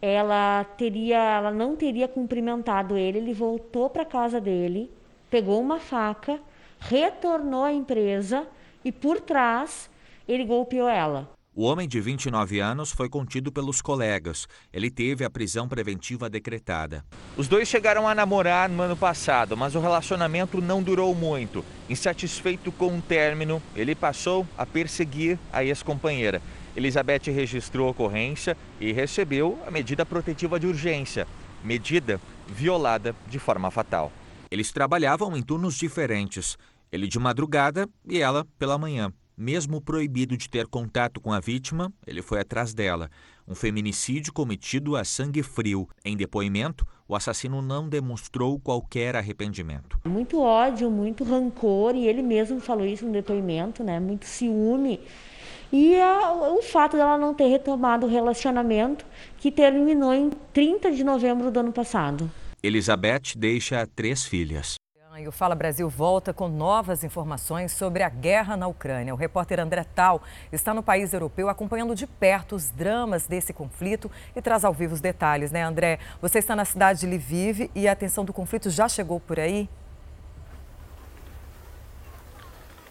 Ela teria, ela não teria cumprimentado ele. Ele voltou para casa dele, pegou uma faca, retornou à empresa e por trás ele golpeou ela. O homem de 29 anos foi contido pelos colegas. Ele teve a prisão preventiva decretada. Os dois chegaram a namorar no ano passado, mas o relacionamento não durou muito. Insatisfeito com o término, ele passou a perseguir a ex-companheira. Elizabeth registrou a ocorrência e recebeu a medida protetiva de urgência, medida violada de forma fatal. Eles trabalhavam em turnos diferentes, ele de madrugada e ela pela manhã. Mesmo proibido de ter contato com a vítima, ele foi atrás dela. Um feminicídio cometido a sangue frio. Em depoimento, o assassino não demonstrou qualquer arrependimento. Muito ódio, muito rancor, e ele mesmo falou isso no depoimento, né? Muito ciúme. E a, o fato dela não ter retomado o relacionamento que terminou em 30 de novembro do ano passado. Elizabeth deixa três filhas. E o Fala Brasil volta com novas informações sobre a guerra na Ucrânia. O repórter André Tal está no país europeu acompanhando de perto os dramas desse conflito e traz ao vivo os detalhes, né, André? Você está na cidade de Lviv e a atenção do conflito já chegou por aí?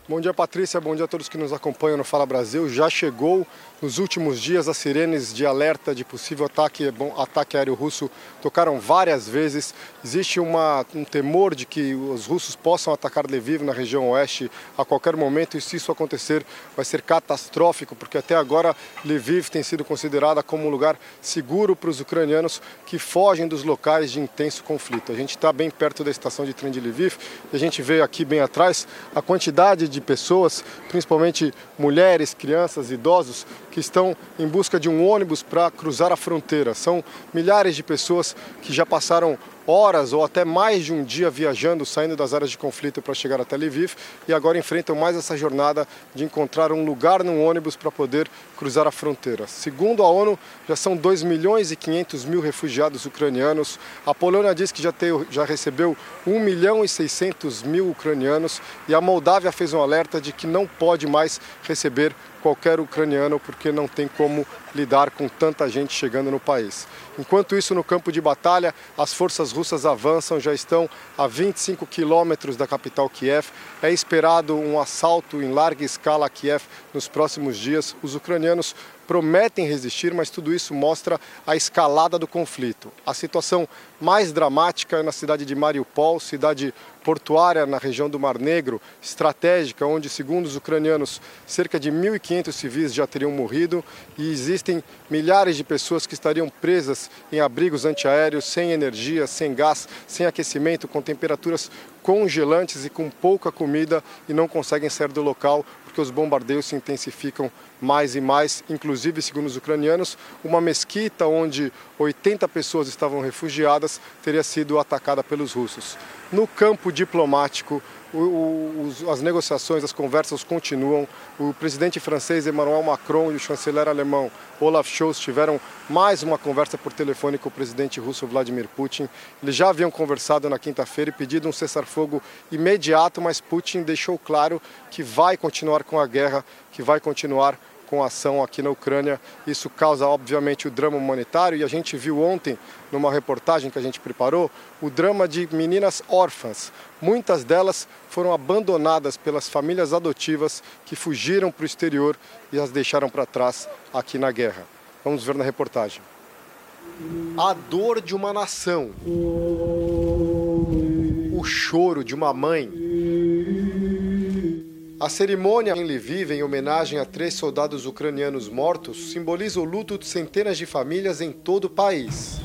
Bom dia, Patrícia. Bom dia a todos que nos acompanham no Fala Brasil. Já chegou nos últimos dias as sirenes de alerta de possível ataque, bom, ataque aéreo russo tocaram várias vezes. Existe uma, um temor de que os russos possam atacar Lviv na região oeste a qualquer momento e se isso acontecer vai ser catastrófico, porque até agora Lviv tem sido considerada como um lugar seguro para os ucranianos que fogem dos locais de intenso conflito. A gente está bem perto da estação de trem de Lviv e a gente vê aqui bem atrás a quantidade de pessoas, principalmente mulheres, crianças, idosos, que estão em busca de um ônibus para cruzar a fronteira. São milhares de pessoas que já passaram horas ou até mais de um dia viajando, saindo das áreas de conflito para chegar até Lviv e agora enfrentam mais essa jornada de encontrar um lugar num ônibus para poder cruzar a fronteira. Segundo a ONU, já são 2 milhões e 500 mil refugiados ucranianos. A Polônia diz que já, tem, já recebeu 1 milhão e 600 mil ucranianos e a Moldávia fez um alerta de que não pode mais receber qualquer ucraniano porque não tem como lidar com tanta gente chegando no país. Enquanto isso, no campo de batalha, as forças russas avançam, já estão a 25 quilômetros da capital Kiev. É esperado um assalto em larga escala a Kiev nos próximos dias. Os ucranianos prometem resistir, mas tudo isso mostra a escalada do conflito. A situação mais dramática é na cidade de Mariupol, cidade portuária na região do Mar Negro, estratégica, onde, segundo os ucranianos, cerca de 1.500 civis já teriam morrido e existem milhares de pessoas que estariam presas em abrigos antiaéreos, sem energia, sem gás, sem aquecimento, com temperaturas congelantes e com pouca comida e não conseguem sair do local porque os bombardeios se intensificam mais e mais, inclusive, segundo os ucranianos, uma mesquita onde 80 pessoas estavam refugiadas teria sido atacada pelos russos. No campo diplomático, o, o, as negociações, as conversas continuam. O presidente francês Emmanuel Macron e o chanceler alemão Olaf Scholz tiveram mais uma conversa por telefone com o presidente russo Vladimir Putin. Eles já haviam conversado na quinta-feira e pedido um cessar-fogo imediato, mas Putin deixou claro que vai continuar com a guerra, que vai continuar com a ação aqui na Ucrânia. Isso causa, obviamente, o drama humanitário e a gente viu ontem, numa reportagem que a gente preparou, o drama de meninas órfãs. Muitas delas foram abandonadas pelas famílias adotivas que fugiram para o exterior e as deixaram para trás aqui na guerra. Vamos ver na reportagem. A dor de uma nação. O choro de uma mãe a cerimônia em Lviv, em homenagem a três soldados ucranianos mortos, simboliza o luto de centenas de famílias em todo o país.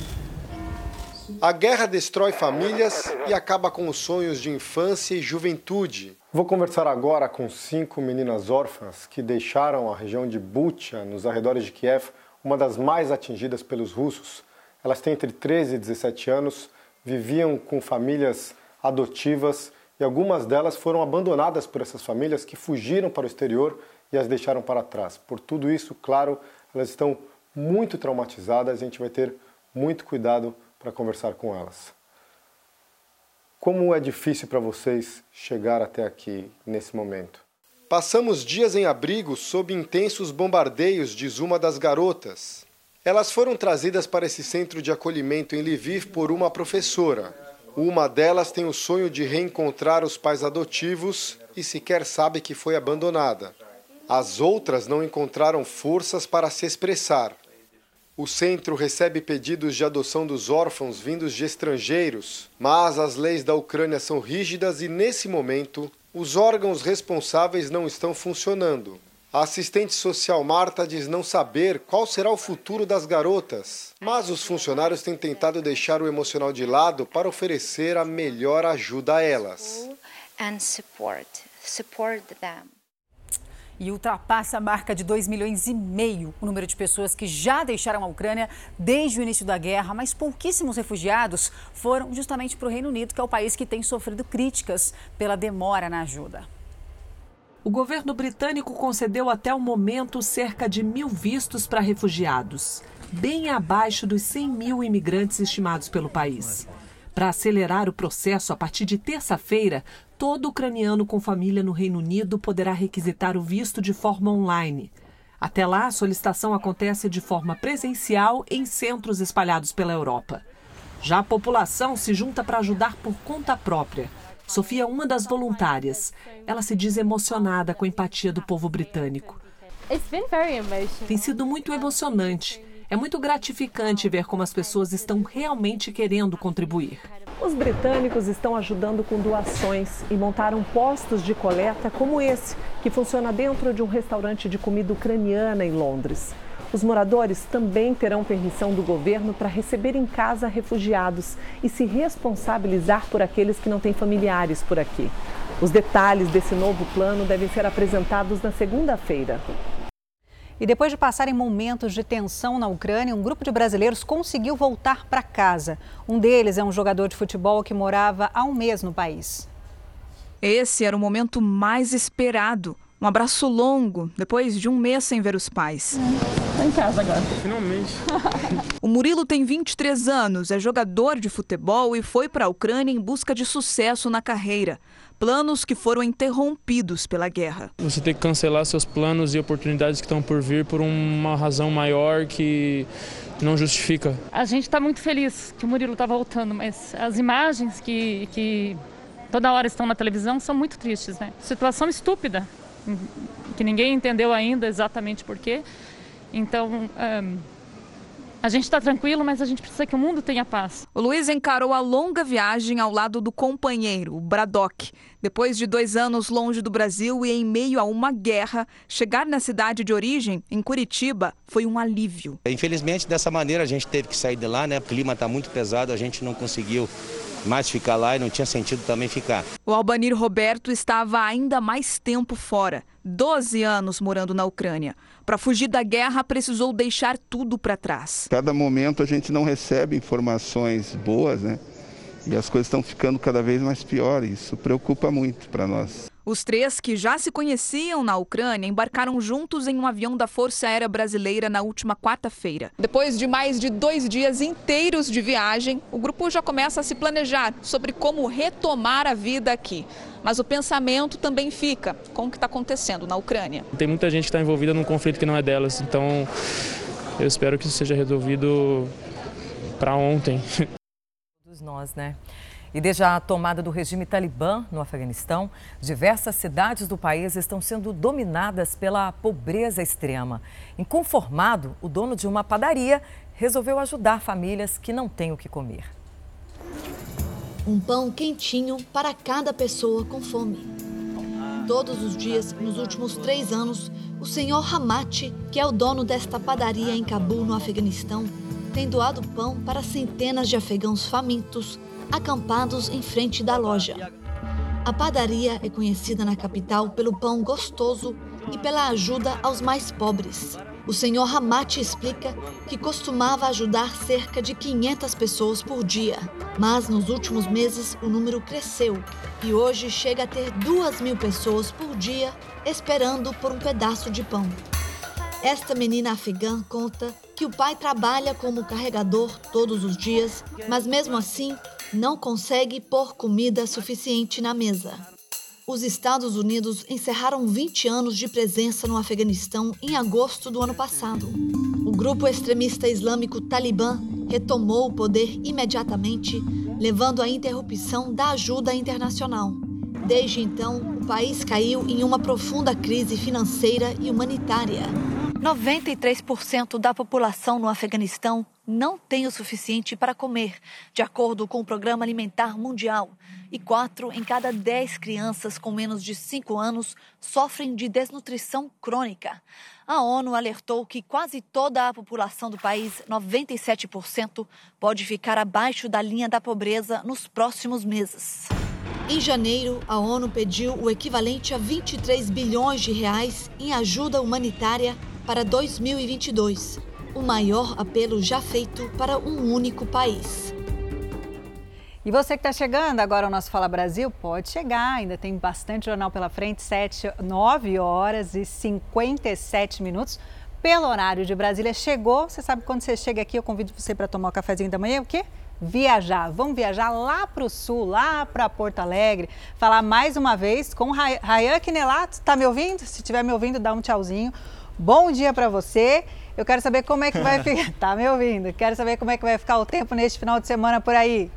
A guerra destrói famílias e acaba com os sonhos de infância e juventude. Vou conversar agora com cinco meninas órfãs que deixaram a região de Bucha, nos arredores de Kiev, uma das mais atingidas pelos russos. Elas têm entre 13 e 17 anos, viviam com famílias adotivas e algumas delas foram abandonadas por essas famílias que fugiram para o exterior e as deixaram para trás. Por tudo isso, claro, elas estão muito traumatizadas a gente vai ter muito cuidado para conversar com elas. Como é difícil para vocês chegar até aqui nesse momento? Passamos dias em abrigo sob intensos bombardeios, diz uma das garotas. Elas foram trazidas para esse centro de acolhimento em Lviv por uma professora. Uma delas tem o sonho de reencontrar os pais adotivos e sequer sabe que foi abandonada. As outras não encontraram forças para se expressar. O centro recebe pedidos de adoção dos órfãos vindos de estrangeiros, mas as leis da Ucrânia são rígidas e, nesse momento, os órgãos responsáveis não estão funcionando. A assistente social Marta diz não saber qual será o futuro das garotas, mas os funcionários têm tentado deixar o emocional de lado para oferecer a melhor ajuda a elas. E ultrapassa a marca de 2 milhões e meio o número de pessoas que já deixaram a Ucrânia desde o início da guerra, mas pouquíssimos refugiados foram justamente para o Reino Unido, que é o país que tem sofrido críticas pela demora na ajuda. O governo britânico concedeu até o momento cerca de mil vistos para refugiados, bem abaixo dos 100 mil imigrantes estimados pelo país. Para acelerar o processo, a partir de terça-feira, todo ucraniano com família no Reino Unido poderá requisitar o visto de forma online. Até lá, a solicitação acontece de forma presencial em centros espalhados pela Europa. Já a população se junta para ajudar por conta própria. Sofia é uma das voluntárias. Ela se diz emocionada com a empatia do povo britânico. Tem sido muito emocionante. É muito gratificante ver como as pessoas estão realmente querendo contribuir. Os britânicos estão ajudando com doações e montaram postos de coleta como esse, que funciona dentro de um restaurante de comida ucraniana em Londres. Os moradores também terão permissão do governo para receber em casa refugiados e se responsabilizar por aqueles que não têm familiares por aqui. Os detalhes desse novo plano devem ser apresentados na segunda-feira. E depois de passarem momentos de tensão na Ucrânia, um grupo de brasileiros conseguiu voltar para casa. Um deles é um jogador de futebol que morava há um mês no país. Esse era o momento mais esperado. Um abraço longo, depois de um mês sem ver os pais. Estou em casa agora. Finalmente. o Murilo tem 23 anos, é jogador de futebol e foi para a Ucrânia em busca de sucesso na carreira planos que foram interrompidos pela guerra. Você tem que cancelar seus planos e oportunidades que estão por vir por uma razão maior que não justifica. A gente está muito feliz que o Murilo está voltando, mas as imagens que, que toda hora estão na televisão são muito tristes, né? Situação estúpida, que ninguém entendeu ainda exatamente por quê. Então, um, a gente está tranquilo, mas a gente precisa que o mundo tenha paz. O Luiz encarou a longa viagem ao lado do companheiro, o Bradock. Depois de dois anos longe do Brasil e em meio a uma guerra, chegar na cidade de origem, em Curitiba, foi um alívio. Infelizmente, dessa maneira, a gente teve que sair de lá, né? O clima está muito pesado, a gente não conseguiu mais ficar lá e não tinha sentido também ficar. O Albanir Roberto estava ainda mais tempo fora, 12 anos morando na Ucrânia. Para fugir da guerra, precisou deixar tudo para trás. Cada momento a gente não recebe informações boas, né? E as coisas estão ficando cada vez mais piores. Isso preocupa muito para nós. Os três, que já se conheciam na Ucrânia, embarcaram juntos em um avião da Força Aérea Brasileira na última quarta-feira. Depois de mais de dois dias inteiros de viagem, o grupo já começa a se planejar sobre como retomar a vida aqui. Mas o pensamento também fica com o que está acontecendo na Ucrânia. Tem muita gente que está envolvida num conflito que não é delas, então eu espero que isso seja resolvido para ontem. Todos nós, né? E desde a tomada do regime talibã no Afeganistão, diversas cidades do país estão sendo dominadas pela pobreza extrema. Inconformado, o dono de uma padaria resolveu ajudar famílias que não têm o que comer. Um pão quentinho para cada pessoa com fome. Todos os dias, nos últimos três anos, o senhor Hamati, que é o dono desta padaria em Cabul, no Afeganistão, tem doado pão para centenas de afegãos famintos acampados em frente da loja. A padaria é conhecida na capital pelo pão gostoso e pela ajuda aos mais pobres. O senhor Ramate explica que costumava ajudar cerca de 500 pessoas por dia, mas nos últimos meses o número cresceu e hoje chega a ter 2 mil pessoas por dia esperando por um pedaço de pão. Esta menina afegã conta que o pai trabalha como carregador todos os dias, mas mesmo assim não consegue pôr comida suficiente na mesa. Os Estados Unidos encerraram 20 anos de presença no Afeganistão em agosto do ano passado. O grupo extremista islâmico Talibã retomou o poder imediatamente, levando à interrupção da ajuda internacional. Desde então, o país caiu em uma profunda crise financeira e humanitária. 93% da população no Afeganistão não tem o suficiente para comer, de acordo com o Programa Alimentar Mundial, e 4 em cada 10 crianças com menos de 5 anos sofrem de desnutrição crônica. A ONU alertou que quase toda a população do país, 97%, pode ficar abaixo da linha da pobreza nos próximos meses. Em janeiro, a ONU pediu o equivalente a 23 bilhões de reais em ajuda humanitária para 2022, o maior apelo já feito para um único país. E você que está chegando agora ao nosso Fala Brasil, pode chegar, ainda tem bastante jornal pela frente, 7, 9 horas e 57 minutos. Pelo horário de Brasília, chegou. Você sabe quando você chega aqui, eu convido você para tomar o cafezinho da manhã, o quê? Viajar. Vamos viajar lá para o sul, lá para Porto Alegre, falar mais uma vez com Rayan Quinelato. Está me ouvindo? Se estiver me ouvindo, dá um tchauzinho. Bom dia para você. Eu quero saber como é que vai ficar. Tá me ouvindo? Quero saber como é que vai ficar o tempo neste final de semana por aí.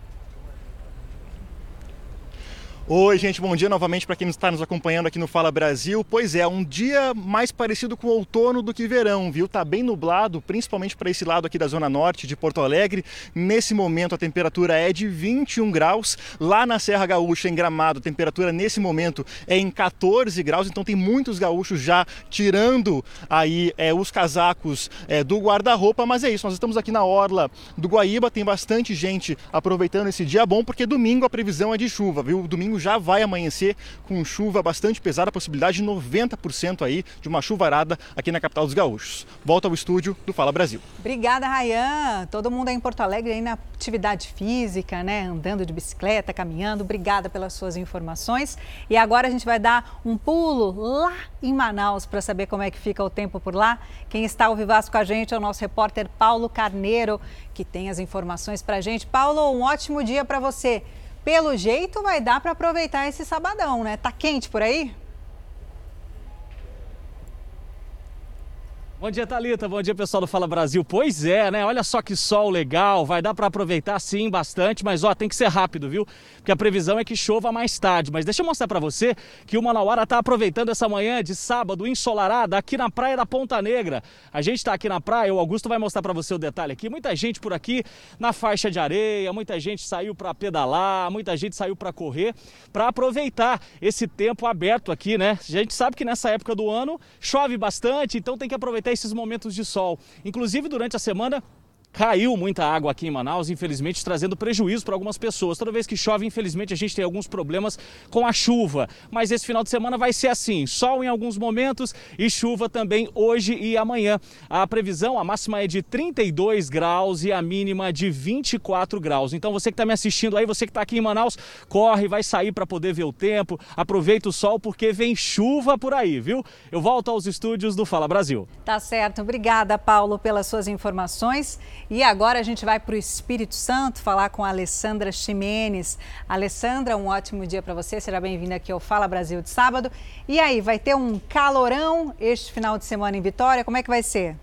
Oi, gente, bom dia novamente para quem está nos acompanhando aqui no Fala Brasil. Pois é, um dia mais parecido com outono do que verão, viu? Tá bem nublado, principalmente para esse lado aqui da zona norte de Porto Alegre. Nesse momento a temperatura é de 21 graus. Lá na Serra Gaúcha, em Gramado, a temperatura nesse momento é em 14 graus. Então tem muitos gaúchos já tirando aí é, os casacos é, do guarda-roupa. Mas é isso, nós estamos aqui na orla do Guaíba. Tem bastante gente aproveitando esse dia bom, porque domingo a previsão é de chuva, viu? Domingo domingo já vai amanhecer com chuva bastante pesada, possibilidade de 90% aí de uma chuvarada aqui na capital dos gaúchos. Volta ao estúdio do Fala Brasil. Obrigada, Rayan. Todo mundo aí em Porto Alegre aí na atividade física, né? Andando de bicicleta, caminhando. Obrigada pelas suas informações. E agora a gente vai dar um pulo lá em Manaus para saber como é que fica o tempo por lá. Quem está ao vivaço com a gente é o nosso repórter Paulo Carneiro, que tem as informações para a gente. Paulo, um ótimo dia para você. Pelo jeito vai dar para aproveitar esse sabadão, né? Tá quente por aí? Bom dia, Thalita. Bom dia, pessoal do Fala Brasil. Pois é, né? Olha só que sol legal. Vai dar para aproveitar sim bastante, mas ó, tem que ser rápido, viu? Porque a previsão é que chova mais tarde. Mas deixa eu mostrar para você que o Manauara tá aproveitando essa manhã de sábado ensolarada aqui na praia da Ponta Negra. A gente tá aqui na praia, o Augusto vai mostrar para você o detalhe aqui. Muita gente por aqui na faixa de areia, muita gente saiu para pedalar, muita gente saiu para correr, para aproveitar esse tempo aberto aqui, né? A gente sabe que nessa época do ano chove bastante, então tem que aproveitar aproveitar esses momentos de sol. Inclusive, durante a semana, Caiu muita água aqui em Manaus, infelizmente trazendo prejuízo para algumas pessoas. Toda vez que chove, infelizmente, a gente tem alguns problemas com a chuva. Mas esse final de semana vai ser assim: sol em alguns momentos e chuva também hoje e amanhã. A previsão, a máxima é de 32 graus e a mínima de 24 graus. Então você que está me assistindo aí, você que está aqui em Manaus, corre, vai sair para poder ver o tempo. Aproveita o sol porque vem chuva por aí, viu? Eu volto aos estúdios do Fala Brasil. Tá certo. Obrigada, Paulo, pelas suas informações. E agora a gente vai para o Espírito Santo falar com a Alessandra Ximenes. Alessandra, um ótimo dia para você. Seja bem-vinda aqui ao Fala Brasil de sábado. E aí, vai ter um calorão este final de semana em Vitória? Como é que vai ser?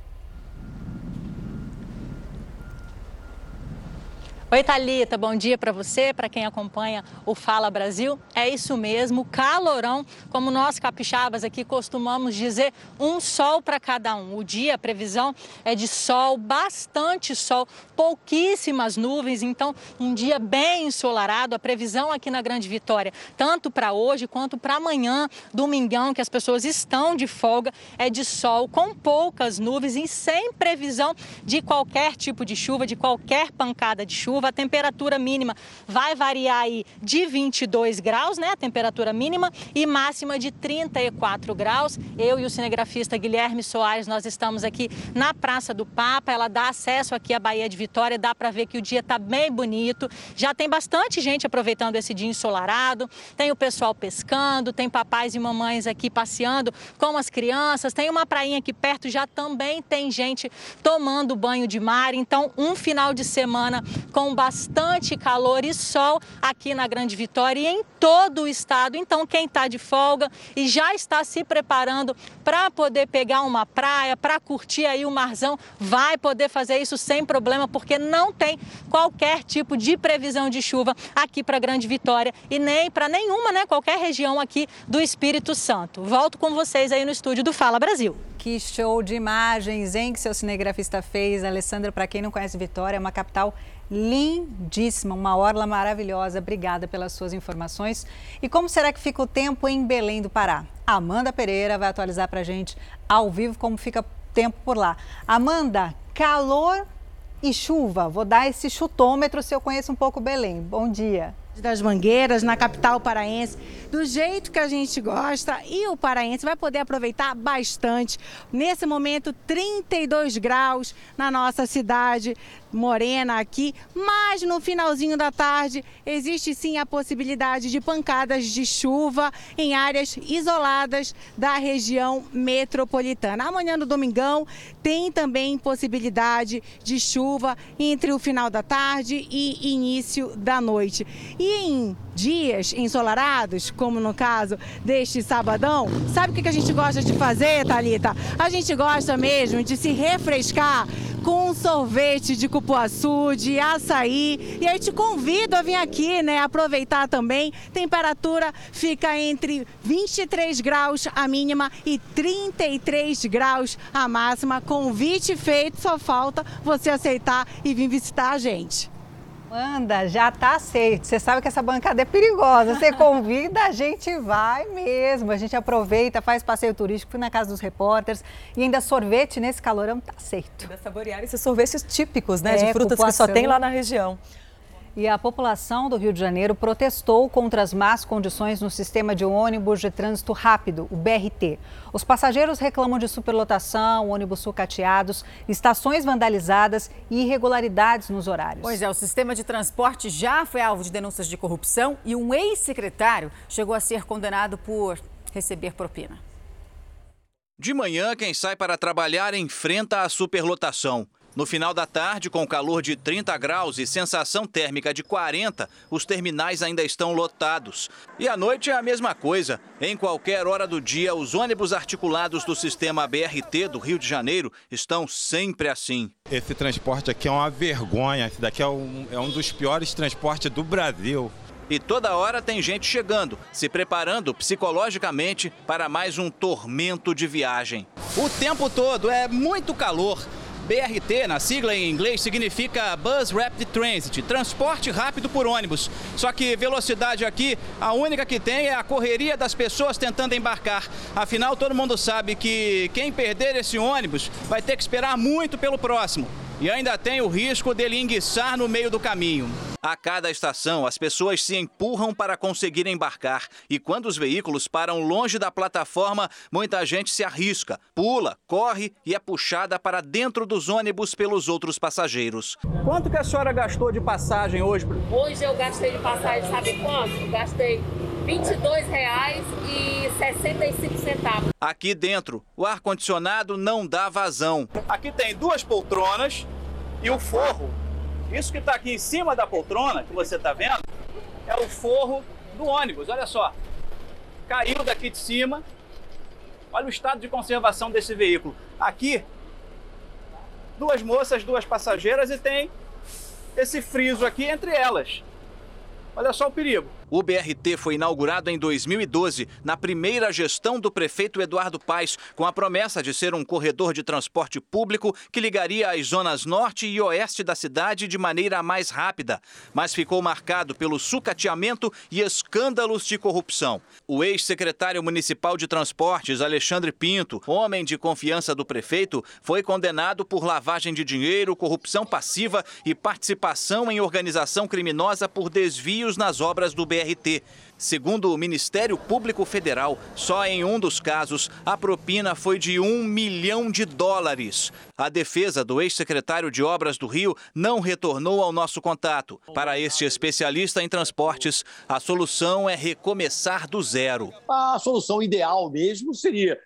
Oi, Thalita, bom dia para você, para quem acompanha o Fala Brasil. É isso mesmo, calorão, como nós capixabas aqui costumamos dizer, um sol para cada um. O dia, a previsão é de sol, bastante sol, pouquíssimas nuvens, então um dia bem ensolarado. A previsão aqui na Grande Vitória, tanto para hoje quanto para amanhã, domingão, que as pessoas estão de folga, é de sol com poucas nuvens e sem previsão de qualquer tipo de chuva, de qualquer pancada de chuva chuva. A temperatura mínima vai variar aí de 22 graus, né? A temperatura mínima e máxima de 34 graus. Eu e o cinegrafista Guilherme Soares, nós estamos aqui na Praça do Papa. Ela dá acesso aqui à Baía de Vitória. Dá para ver que o dia está bem bonito. Já tem bastante gente aproveitando esse dia ensolarado. Tem o pessoal pescando, tem papais e mamães aqui passeando com as crianças. Tem uma prainha aqui perto, já também tem gente tomando banho de mar. Então, um final de semana com bastante calor e sol aqui na Grande Vitória e em todo o estado. Então, quem está de folga e já está se preparando para poder pegar uma praia, para curtir aí o marzão, vai poder fazer isso sem problema, porque não tem qualquer tipo de previsão de chuva aqui para Grande Vitória e nem para nenhuma, né, qualquer região aqui do Espírito Santo. Volto com vocês aí no estúdio do Fala Brasil. Que show de imagens, hein, que seu cinegrafista fez. Alessandra, para quem não conhece Vitória, é uma capital lindíssima, uma orla maravilhosa. Obrigada pelas suas informações. E como será que fica o tempo em Belém do Pará? Amanda Pereira vai atualizar para a gente ao vivo como fica o tempo por lá. Amanda, calor e chuva. Vou dar esse chutômetro se eu conheço um pouco Belém. Bom dia. Das Mangueiras, na capital paraense, do jeito que a gente gosta e o paraense vai poder aproveitar bastante. Nesse momento, 32 graus na nossa cidade morena aqui, mas no finalzinho da tarde existe sim a possibilidade de pancadas de chuva em áreas isoladas da região metropolitana. Amanhã no domingão tem também possibilidade de chuva entre o final da tarde e início da noite. E em dias ensolarados, como no caso deste sabadão, sabe o que a gente gosta de fazer, Talita? A gente gosta mesmo de se refrescar com um sorvete de cupuaçu, de açaí. E aí te convido a vir aqui, né? Aproveitar também. Temperatura fica entre 23 graus a mínima e 33 graus a máxima. Convite feito, só falta você aceitar e vir visitar a gente. Manda, já tá aceito. Você sabe que essa bancada é perigosa. Você convida, a gente vai mesmo. A gente aproveita, faz passeio turístico, fui na casa dos repórteres e ainda sorvete nesse calorão tá aceito. Ainda saborear esses sorvetes típicos, né? É, de frutas que só tem lá na região. E a população do Rio de Janeiro protestou contra as más condições no sistema de ônibus de trânsito rápido, o BRT. Os passageiros reclamam de superlotação, ônibus sucateados, estações vandalizadas e irregularidades nos horários. Pois é, o sistema de transporte já foi alvo de denúncias de corrupção e um ex-secretário chegou a ser condenado por receber propina. De manhã, quem sai para trabalhar enfrenta a superlotação. No final da tarde, com calor de 30 graus e sensação térmica de 40, os terminais ainda estão lotados. E à noite é a mesma coisa. Em qualquer hora do dia, os ônibus articulados do sistema BRT do Rio de Janeiro estão sempre assim. Esse transporte aqui é uma vergonha. Esse daqui é um, é um dos piores transportes do Brasil. E toda hora tem gente chegando, se preparando psicologicamente para mais um tormento de viagem. O tempo todo é muito calor. BRT, na sigla em inglês, significa Bus Rapid Transit, transporte rápido por ônibus. Só que velocidade aqui, a única que tem é a correria das pessoas tentando embarcar. Afinal, todo mundo sabe que quem perder esse ônibus vai ter que esperar muito pelo próximo. E ainda tem o risco dele enguiçar no meio do caminho. A cada estação, as pessoas se empurram para conseguir embarcar. E quando os veículos param longe da plataforma, muita gente se arrisca, pula, corre e é puxada para dentro dos ônibus pelos outros passageiros. Quanto que a senhora gastou de passagem hoje? Hoje eu gastei de passagem, sabe quanto? Gastei R$ 22,65. Aqui dentro, o ar-condicionado não dá vazão. Aqui tem duas poltronas e o forro. Isso que está aqui em cima da poltrona, que você está vendo, é o forro do ônibus. Olha só. Caiu daqui de cima. Olha o estado de conservação desse veículo. Aqui, duas moças, duas passageiras e tem esse friso aqui entre elas. Olha só o perigo. O BRT foi inaugurado em 2012, na primeira gestão do prefeito Eduardo Paes, com a promessa de ser um corredor de transporte público que ligaria as zonas norte e oeste da cidade de maneira mais rápida, mas ficou marcado pelo sucateamento e escândalos de corrupção. O ex-secretário municipal de Transportes, Alexandre Pinto, homem de confiança do prefeito, foi condenado por lavagem de dinheiro, corrupção passiva e participação em organização criminosa por desvios nas obras do BRT. BRT. Segundo o Ministério Público Federal, só em um dos casos a propina foi de um milhão de dólares. A defesa do ex-secretário de Obras do Rio não retornou ao nosso contato. Para este especialista em transportes, a solução é recomeçar do zero. A solução ideal mesmo seria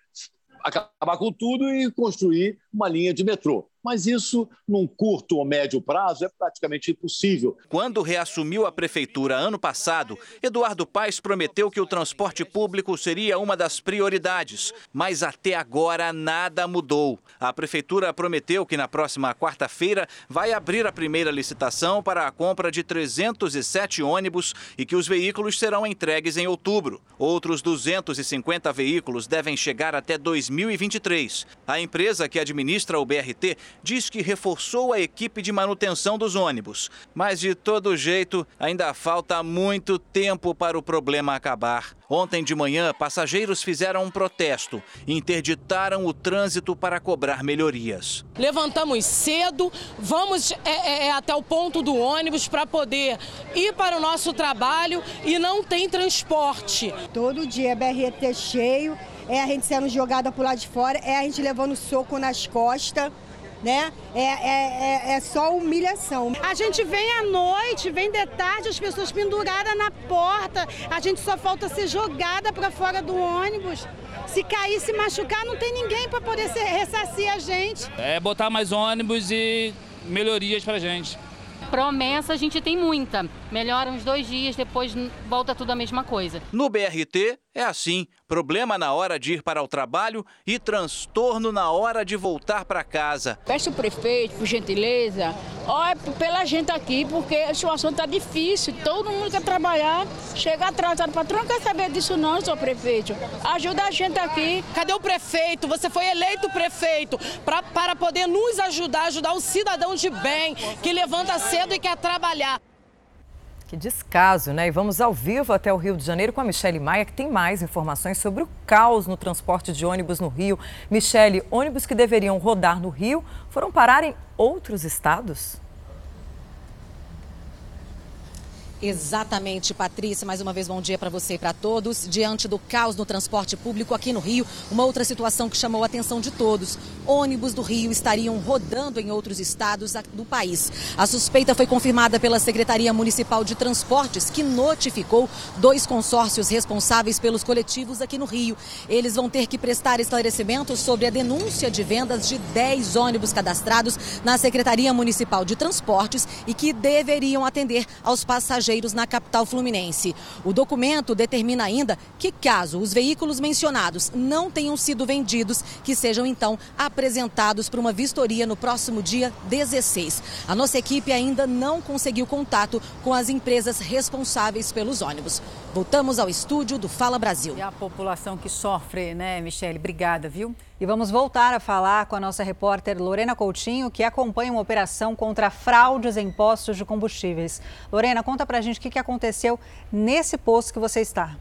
acabar com tudo e construir uma linha de metrô mas isso, num curto ou médio prazo, é praticamente impossível. Quando reassumiu a prefeitura ano passado, Eduardo Paes prometeu que o transporte público seria uma das prioridades, mas até agora nada mudou. A prefeitura prometeu que na próxima quarta-feira vai abrir a primeira licitação para a compra de 307 ônibus e que os veículos serão entregues em outubro. Outros 250 veículos devem chegar até 2023. A empresa que administra administra o BRT diz que reforçou a equipe de manutenção dos ônibus. Mas, de todo jeito, ainda falta muito tempo para o problema acabar. Ontem de manhã, passageiros fizeram um protesto e interditaram o trânsito para cobrar melhorias. Levantamos cedo, vamos é, é, é até o ponto do ônibus para poder ir para o nosso trabalho e não tem transporte. Todo dia é BRT cheio, é a gente sendo jogada para o lado de fora, é a gente levando soco nas costas né? É, é, é, é, só humilhação. A gente vem à noite, vem de tarde, as pessoas penduradas na porta, a gente só falta ser jogada para fora do ônibus. Se cair, se machucar, não tem ninguém para poder ressarcir a gente. É botar mais ônibus e melhorias para a gente. Promessa a gente tem muita. Melhora uns dois dias, depois volta tudo a mesma coisa. No BRT é assim: problema na hora de ir para o trabalho e transtorno na hora de voltar para casa. Peço o prefeito, por gentileza, olha pela gente aqui, porque a situação está difícil. Todo mundo quer trabalhar, chega atrasado. O patrão não quer saber disso, não, senhor prefeito. Ajuda a gente aqui. Cadê o prefeito? Você foi eleito prefeito pra, para poder nos ajudar, ajudar o cidadão de bem que levanta cedo e quer trabalhar. Que descaso, né? E vamos ao vivo até o Rio de Janeiro com a Michele Maia, que tem mais informações sobre o caos no transporte de ônibus no Rio. Michele, ônibus que deveriam rodar no Rio foram parar em outros estados? Exatamente, Patrícia. Mais uma vez, bom dia para você e para todos. Diante do caos no transporte público aqui no Rio, uma outra situação que chamou a atenção de todos: ônibus do Rio estariam rodando em outros estados do país. A suspeita foi confirmada pela Secretaria Municipal de Transportes, que notificou dois consórcios responsáveis pelos coletivos aqui no Rio. Eles vão ter que prestar esclarecimentos sobre a denúncia de vendas de 10 ônibus cadastrados na Secretaria Municipal de Transportes e que deveriam atender aos passageiros passageiros na capital fluminense. O documento determina ainda que, caso os veículos mencionados não tenham sido vendidos, que sejam então apresentados para uma vistoria no próximo dia 16. A nossa equipe ainda não conseguiu contato com as empresas responsáveis pelos ônibus. Voltamos ao estúdio do Fala Brasil. E a população que sofre, né, Michele? Obrigada, viu? E vamos voltar a falar com a nossa repórter Lorena Coutinho, que acompanha uma operação contra fraudes em postos de combustíveis. Lorena, conta pra gente o que aconteceu nesse posto que você está.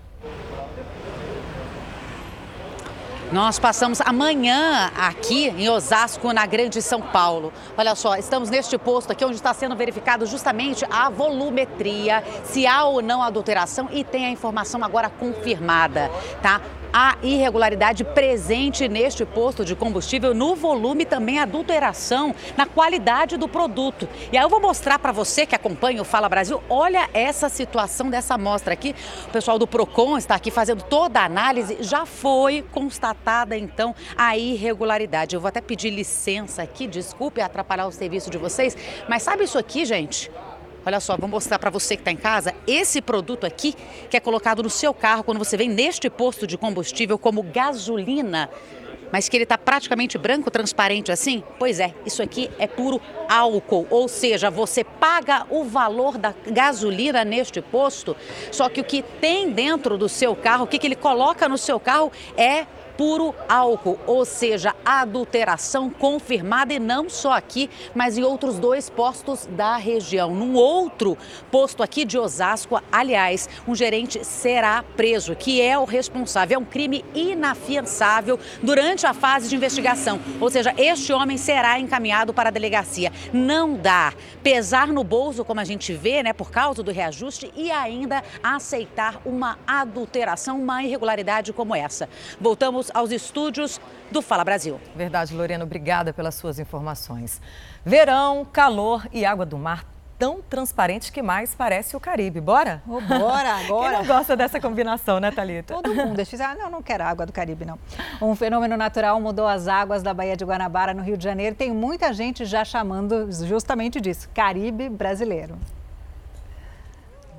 Nós passamos amanhã aqui em Osasco, na Grande São Paulo. Olha só, estamos neste posto aqui onde está sendo verificado justamente a volumetria, se há ou não adulteração e tem a informação agora confirmada, tá? Há irregularidade presente neste posto de combustível no volume também adulteração na qualidade do produto. E aí eu vou mostrar para você que acompanha o Fala Brasil, olha essa situação dessa amostra aqui. O pessoal do Procon está aqui fazendo toda a análise, já foi constatada então a irregularidade. Eu vou até pedir licença aqui, desculpe atrapalhar o serviço de vocês, mas sabe isso aqui, gente? Olha só, vou mostrar para você que está em casa esse produto aqui que é colocado no seu carro quando você vem neste posto de combustível como gasolina mas que ele está praticamente branco, transparente assim? Pois é, isso aqui é puro álcool, ou seja, você paga o valor da gasolina neste posto, só que o que tem dentro do seu carro, o que, que ele coloca no seu carro é puro álcool, ou seja, adulteração confirmada e não só aqui, mas em outros dois postos da região. Num outro posto aqui de Osasco, aliás, um gerente será preso, que é o responsável. É um crime inafiançável durante a fase de investigação, ou seja, este homem será encaminhado para a delegacia. Não dá pesar no bolso, como a gente vê, né, por causa do reajuste e ainda aceitar uma adulteração, uma irregularidade como essa. Voltamos Voltamos aos estúdios do Fala Brasil. Verdade, Lorena, obrigada pelas suas informações. Verão, calor e água do mar tão transparente que mais parece o Caribe. Bora? Oh, bora, agora. Quem não gosta dessa combinação, né, Thalita? Todo mundo. Eles fizeram, ah, não, não quero água do Caribe, não. Um fenômeno natural mudou as águas da Baía de Guanabara, no Rio de Janeiro. Tem muita gente já chamando justamente disso, Caribe brasileiro.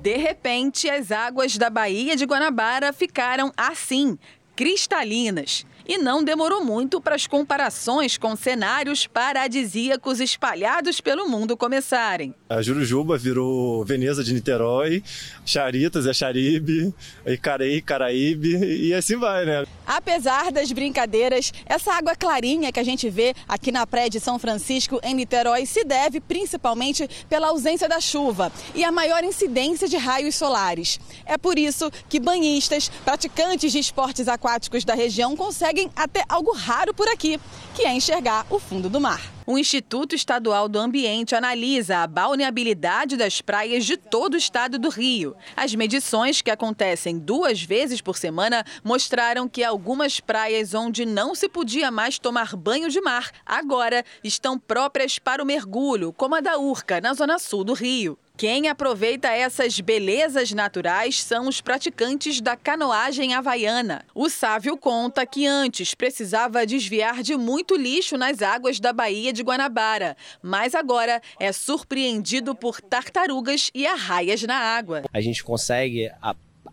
De repente, as águas da Baía de Guanabara ficaram assim, cristalinas. E não demorou muito para as comparações com cenários paradisíacos espalhados pelo mundo começarem. A Jurujuba virou Veneza de Niterói, Charitas é Charibe, Icarei, Caraíbe e assim vai, né? Apesar das brincadeiras, essa água clarinha que a gente vê aqui na praia de São Francisco, em Niterói, se deve principalmente pela ausência da chuva e a maior incidência de raios solares. É por isso que banhistas, praticantes de esportes aquáticos da região conseguem até algo raro por aqui, que é enxergar o fundo do mar. O Instituto Estadual do Ambiente analisa a balneabilidade das praias de todo o estado do Rio. As medições, que acontecem duas vezes por semana, mostraram que algumas praias onde não se podia mais tomar banho de mar, agora estão próprias para o mergulho, como a da Urca, na zona sul do Rio. Quem aproveita essas belezas naturais são os praticantes da canoagem havaiana. O Sávio conta que antes precisava desviar de muito lixo nas águas da Baía de Guanabara, mas agora é surpreendido por tartarugas e arraias na água. A gente consegue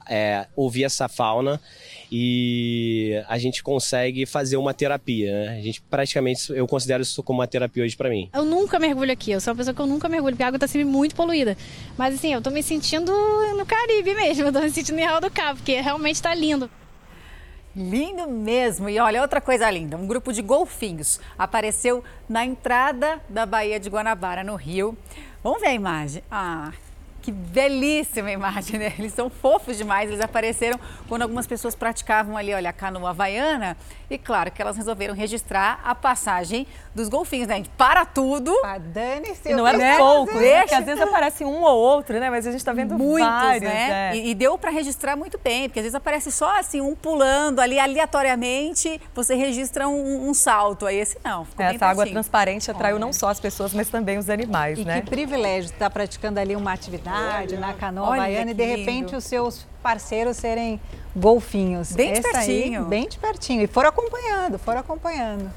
é, ouvir essa fauna e a gente consegue fazer uma terapia. Né? A gente praticamente, eu considero isso como uma terapia hoje para mim. Eu nunca mergulho aqui, eu sou uma pessoa que eu nunca mergulho, porque a água tá sempre muito poluída. Mas assim, eu tô me sentindo no Caribe mesmo, eu tô me sentindo em Real do Cabo, porque realmente tá lindo. Lindo mesmo. E olha, outra coisa linda: um grupo de golfinhos apareceu na entrada da Baía de Guanabara, no Rio. Vamos ver a imagem. Ah, que belíssima imagem, né? Eles são fofos demais. Eles apareceram quando algumas pessoas praticavam ali, olha, a canoa havaiana. E claro que elas resolveram registrar a passagem dos golfinhos, né? A gente para tudo. Ah, dane-se. E não era né? pouco, né? Porque às vezes aparece um ou outro, né? Mas a gente está vendo Muitos, vários, né? né? E, e deu para registrar muito bem, porque às vezes aparece só assim, um pulando ali aleatoriamente, você registra um, um salto. Aí esse não, ficou é, Essa água transparente atraiu não só as pessoas, mas também os animais, e né? que privilégio estar praticando ali uma atividade na canoa Olha baiana e de repente lindo. os seus parceiros serem golfinhos. Bem de pertinho. Aí, bem de pertinho. E foram acompanhando, foram acompanhando.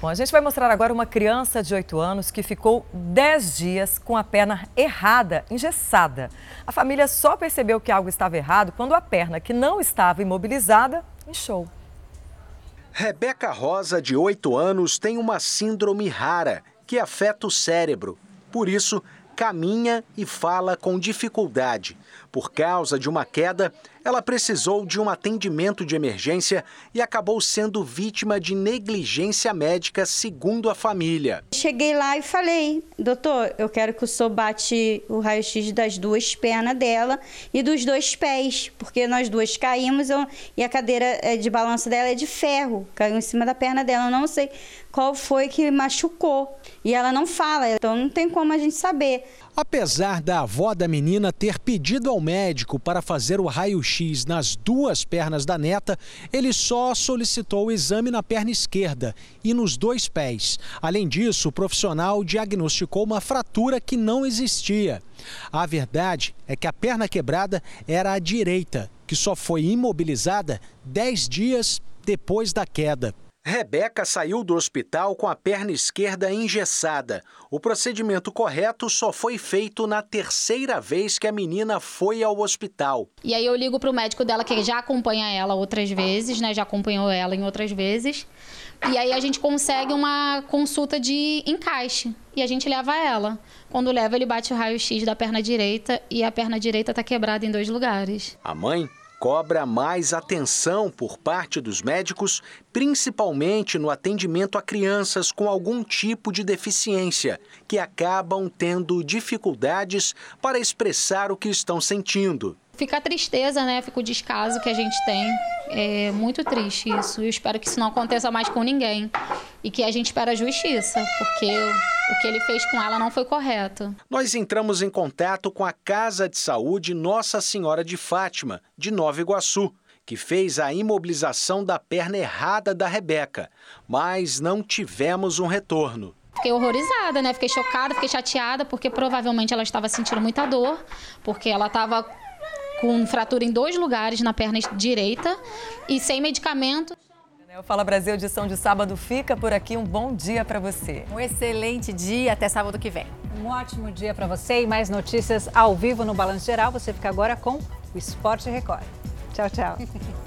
Bom, a gente vai mostrar agora uma criança de 8 anos que ficou 10 dias com a perna errada, engessada. A família só percebeu que algo estava errado quando a perna, que não estava imobilizada, inchou. Rebeca Rosa, de 8 anos, tem uma síndrome rara que afeta o cérebro. Por isso, caminha e fala com dificuldade. Por causa de uma queda, ela precisou de um atendimento de emergência e acabou sendo vítima de negligência médica, segundo a família. Cheguei lá e falei, doutor, eu quero que o senhor bate o raio-x das duas pernas dela e dos dois pés, porque nós duas caímos e a cadeira eh, de balanço dela é de ferro, caiu em cima da perna dela. Eu não sei qual foi que machucou. E ela não fala, então não tem como a gente saber. Apesar da avó da menina ter pedido ao médico para fazer o raio-x nas duas pernas da neta, ele só solicitou o exame na perna esquerda e nos dois pés. Além disso, o profissional diagnosticou uma fratura que não existia. A verdade é que a perna quebrada era a direita, que só foi imobilizada 10 dias depois da queda. Rebeca saiu do hospital com a perna esquerda engessada. O procedimento correto só foi feito na terceira vez que a menina foi ao hospital. E aí eu ligo pro médico dela, que já acompanha ela outras vezes, né? Já acompanhou ela em outras vezes. E aí a gente consegue uma consulta de encaixe. E a gente leva ela. Quando leva, ele bate o raio-x da perna direita e a perna direita tá quebrada em dois lugares. A mãe cobra mais atenção por parte dos médicos, principalmente no atendimento a crianças com algum tipo de deficiência, que acabam tendo dificuldades para expressar o que estão sentindo. Fica a tristeza, né? Fica o descaso que a gente tem. É muito triste isso. Eu espero que isso não aconteça mais com ninguém. E que a gente espera a justiça, porque o que ele fez com ela não foi correto. Nós entramos em contato com a Casa de Saúde Nossa Senhora de Fátima, de Nova Iguaçu, que fez a imobilização da perna errada da Rebeca, mas não tivemos um retorno. Fiquei horrorizada, né? Fiquei chocada, fiquei chateada, porque provavelmente ela estava sentindo muita dor, porque ela estava com fratura em dois lugares na perna direita e sem medicamento. O Fala Brasil, edição de sábado, fica por aqui. Um bom dia para você. Um excelente dia, até sábado que vem. Um ótimo dia para você e mais notícias ao vivo no Balanço Geral. Você fica agora com o Esporte Record. Tchau, tchau.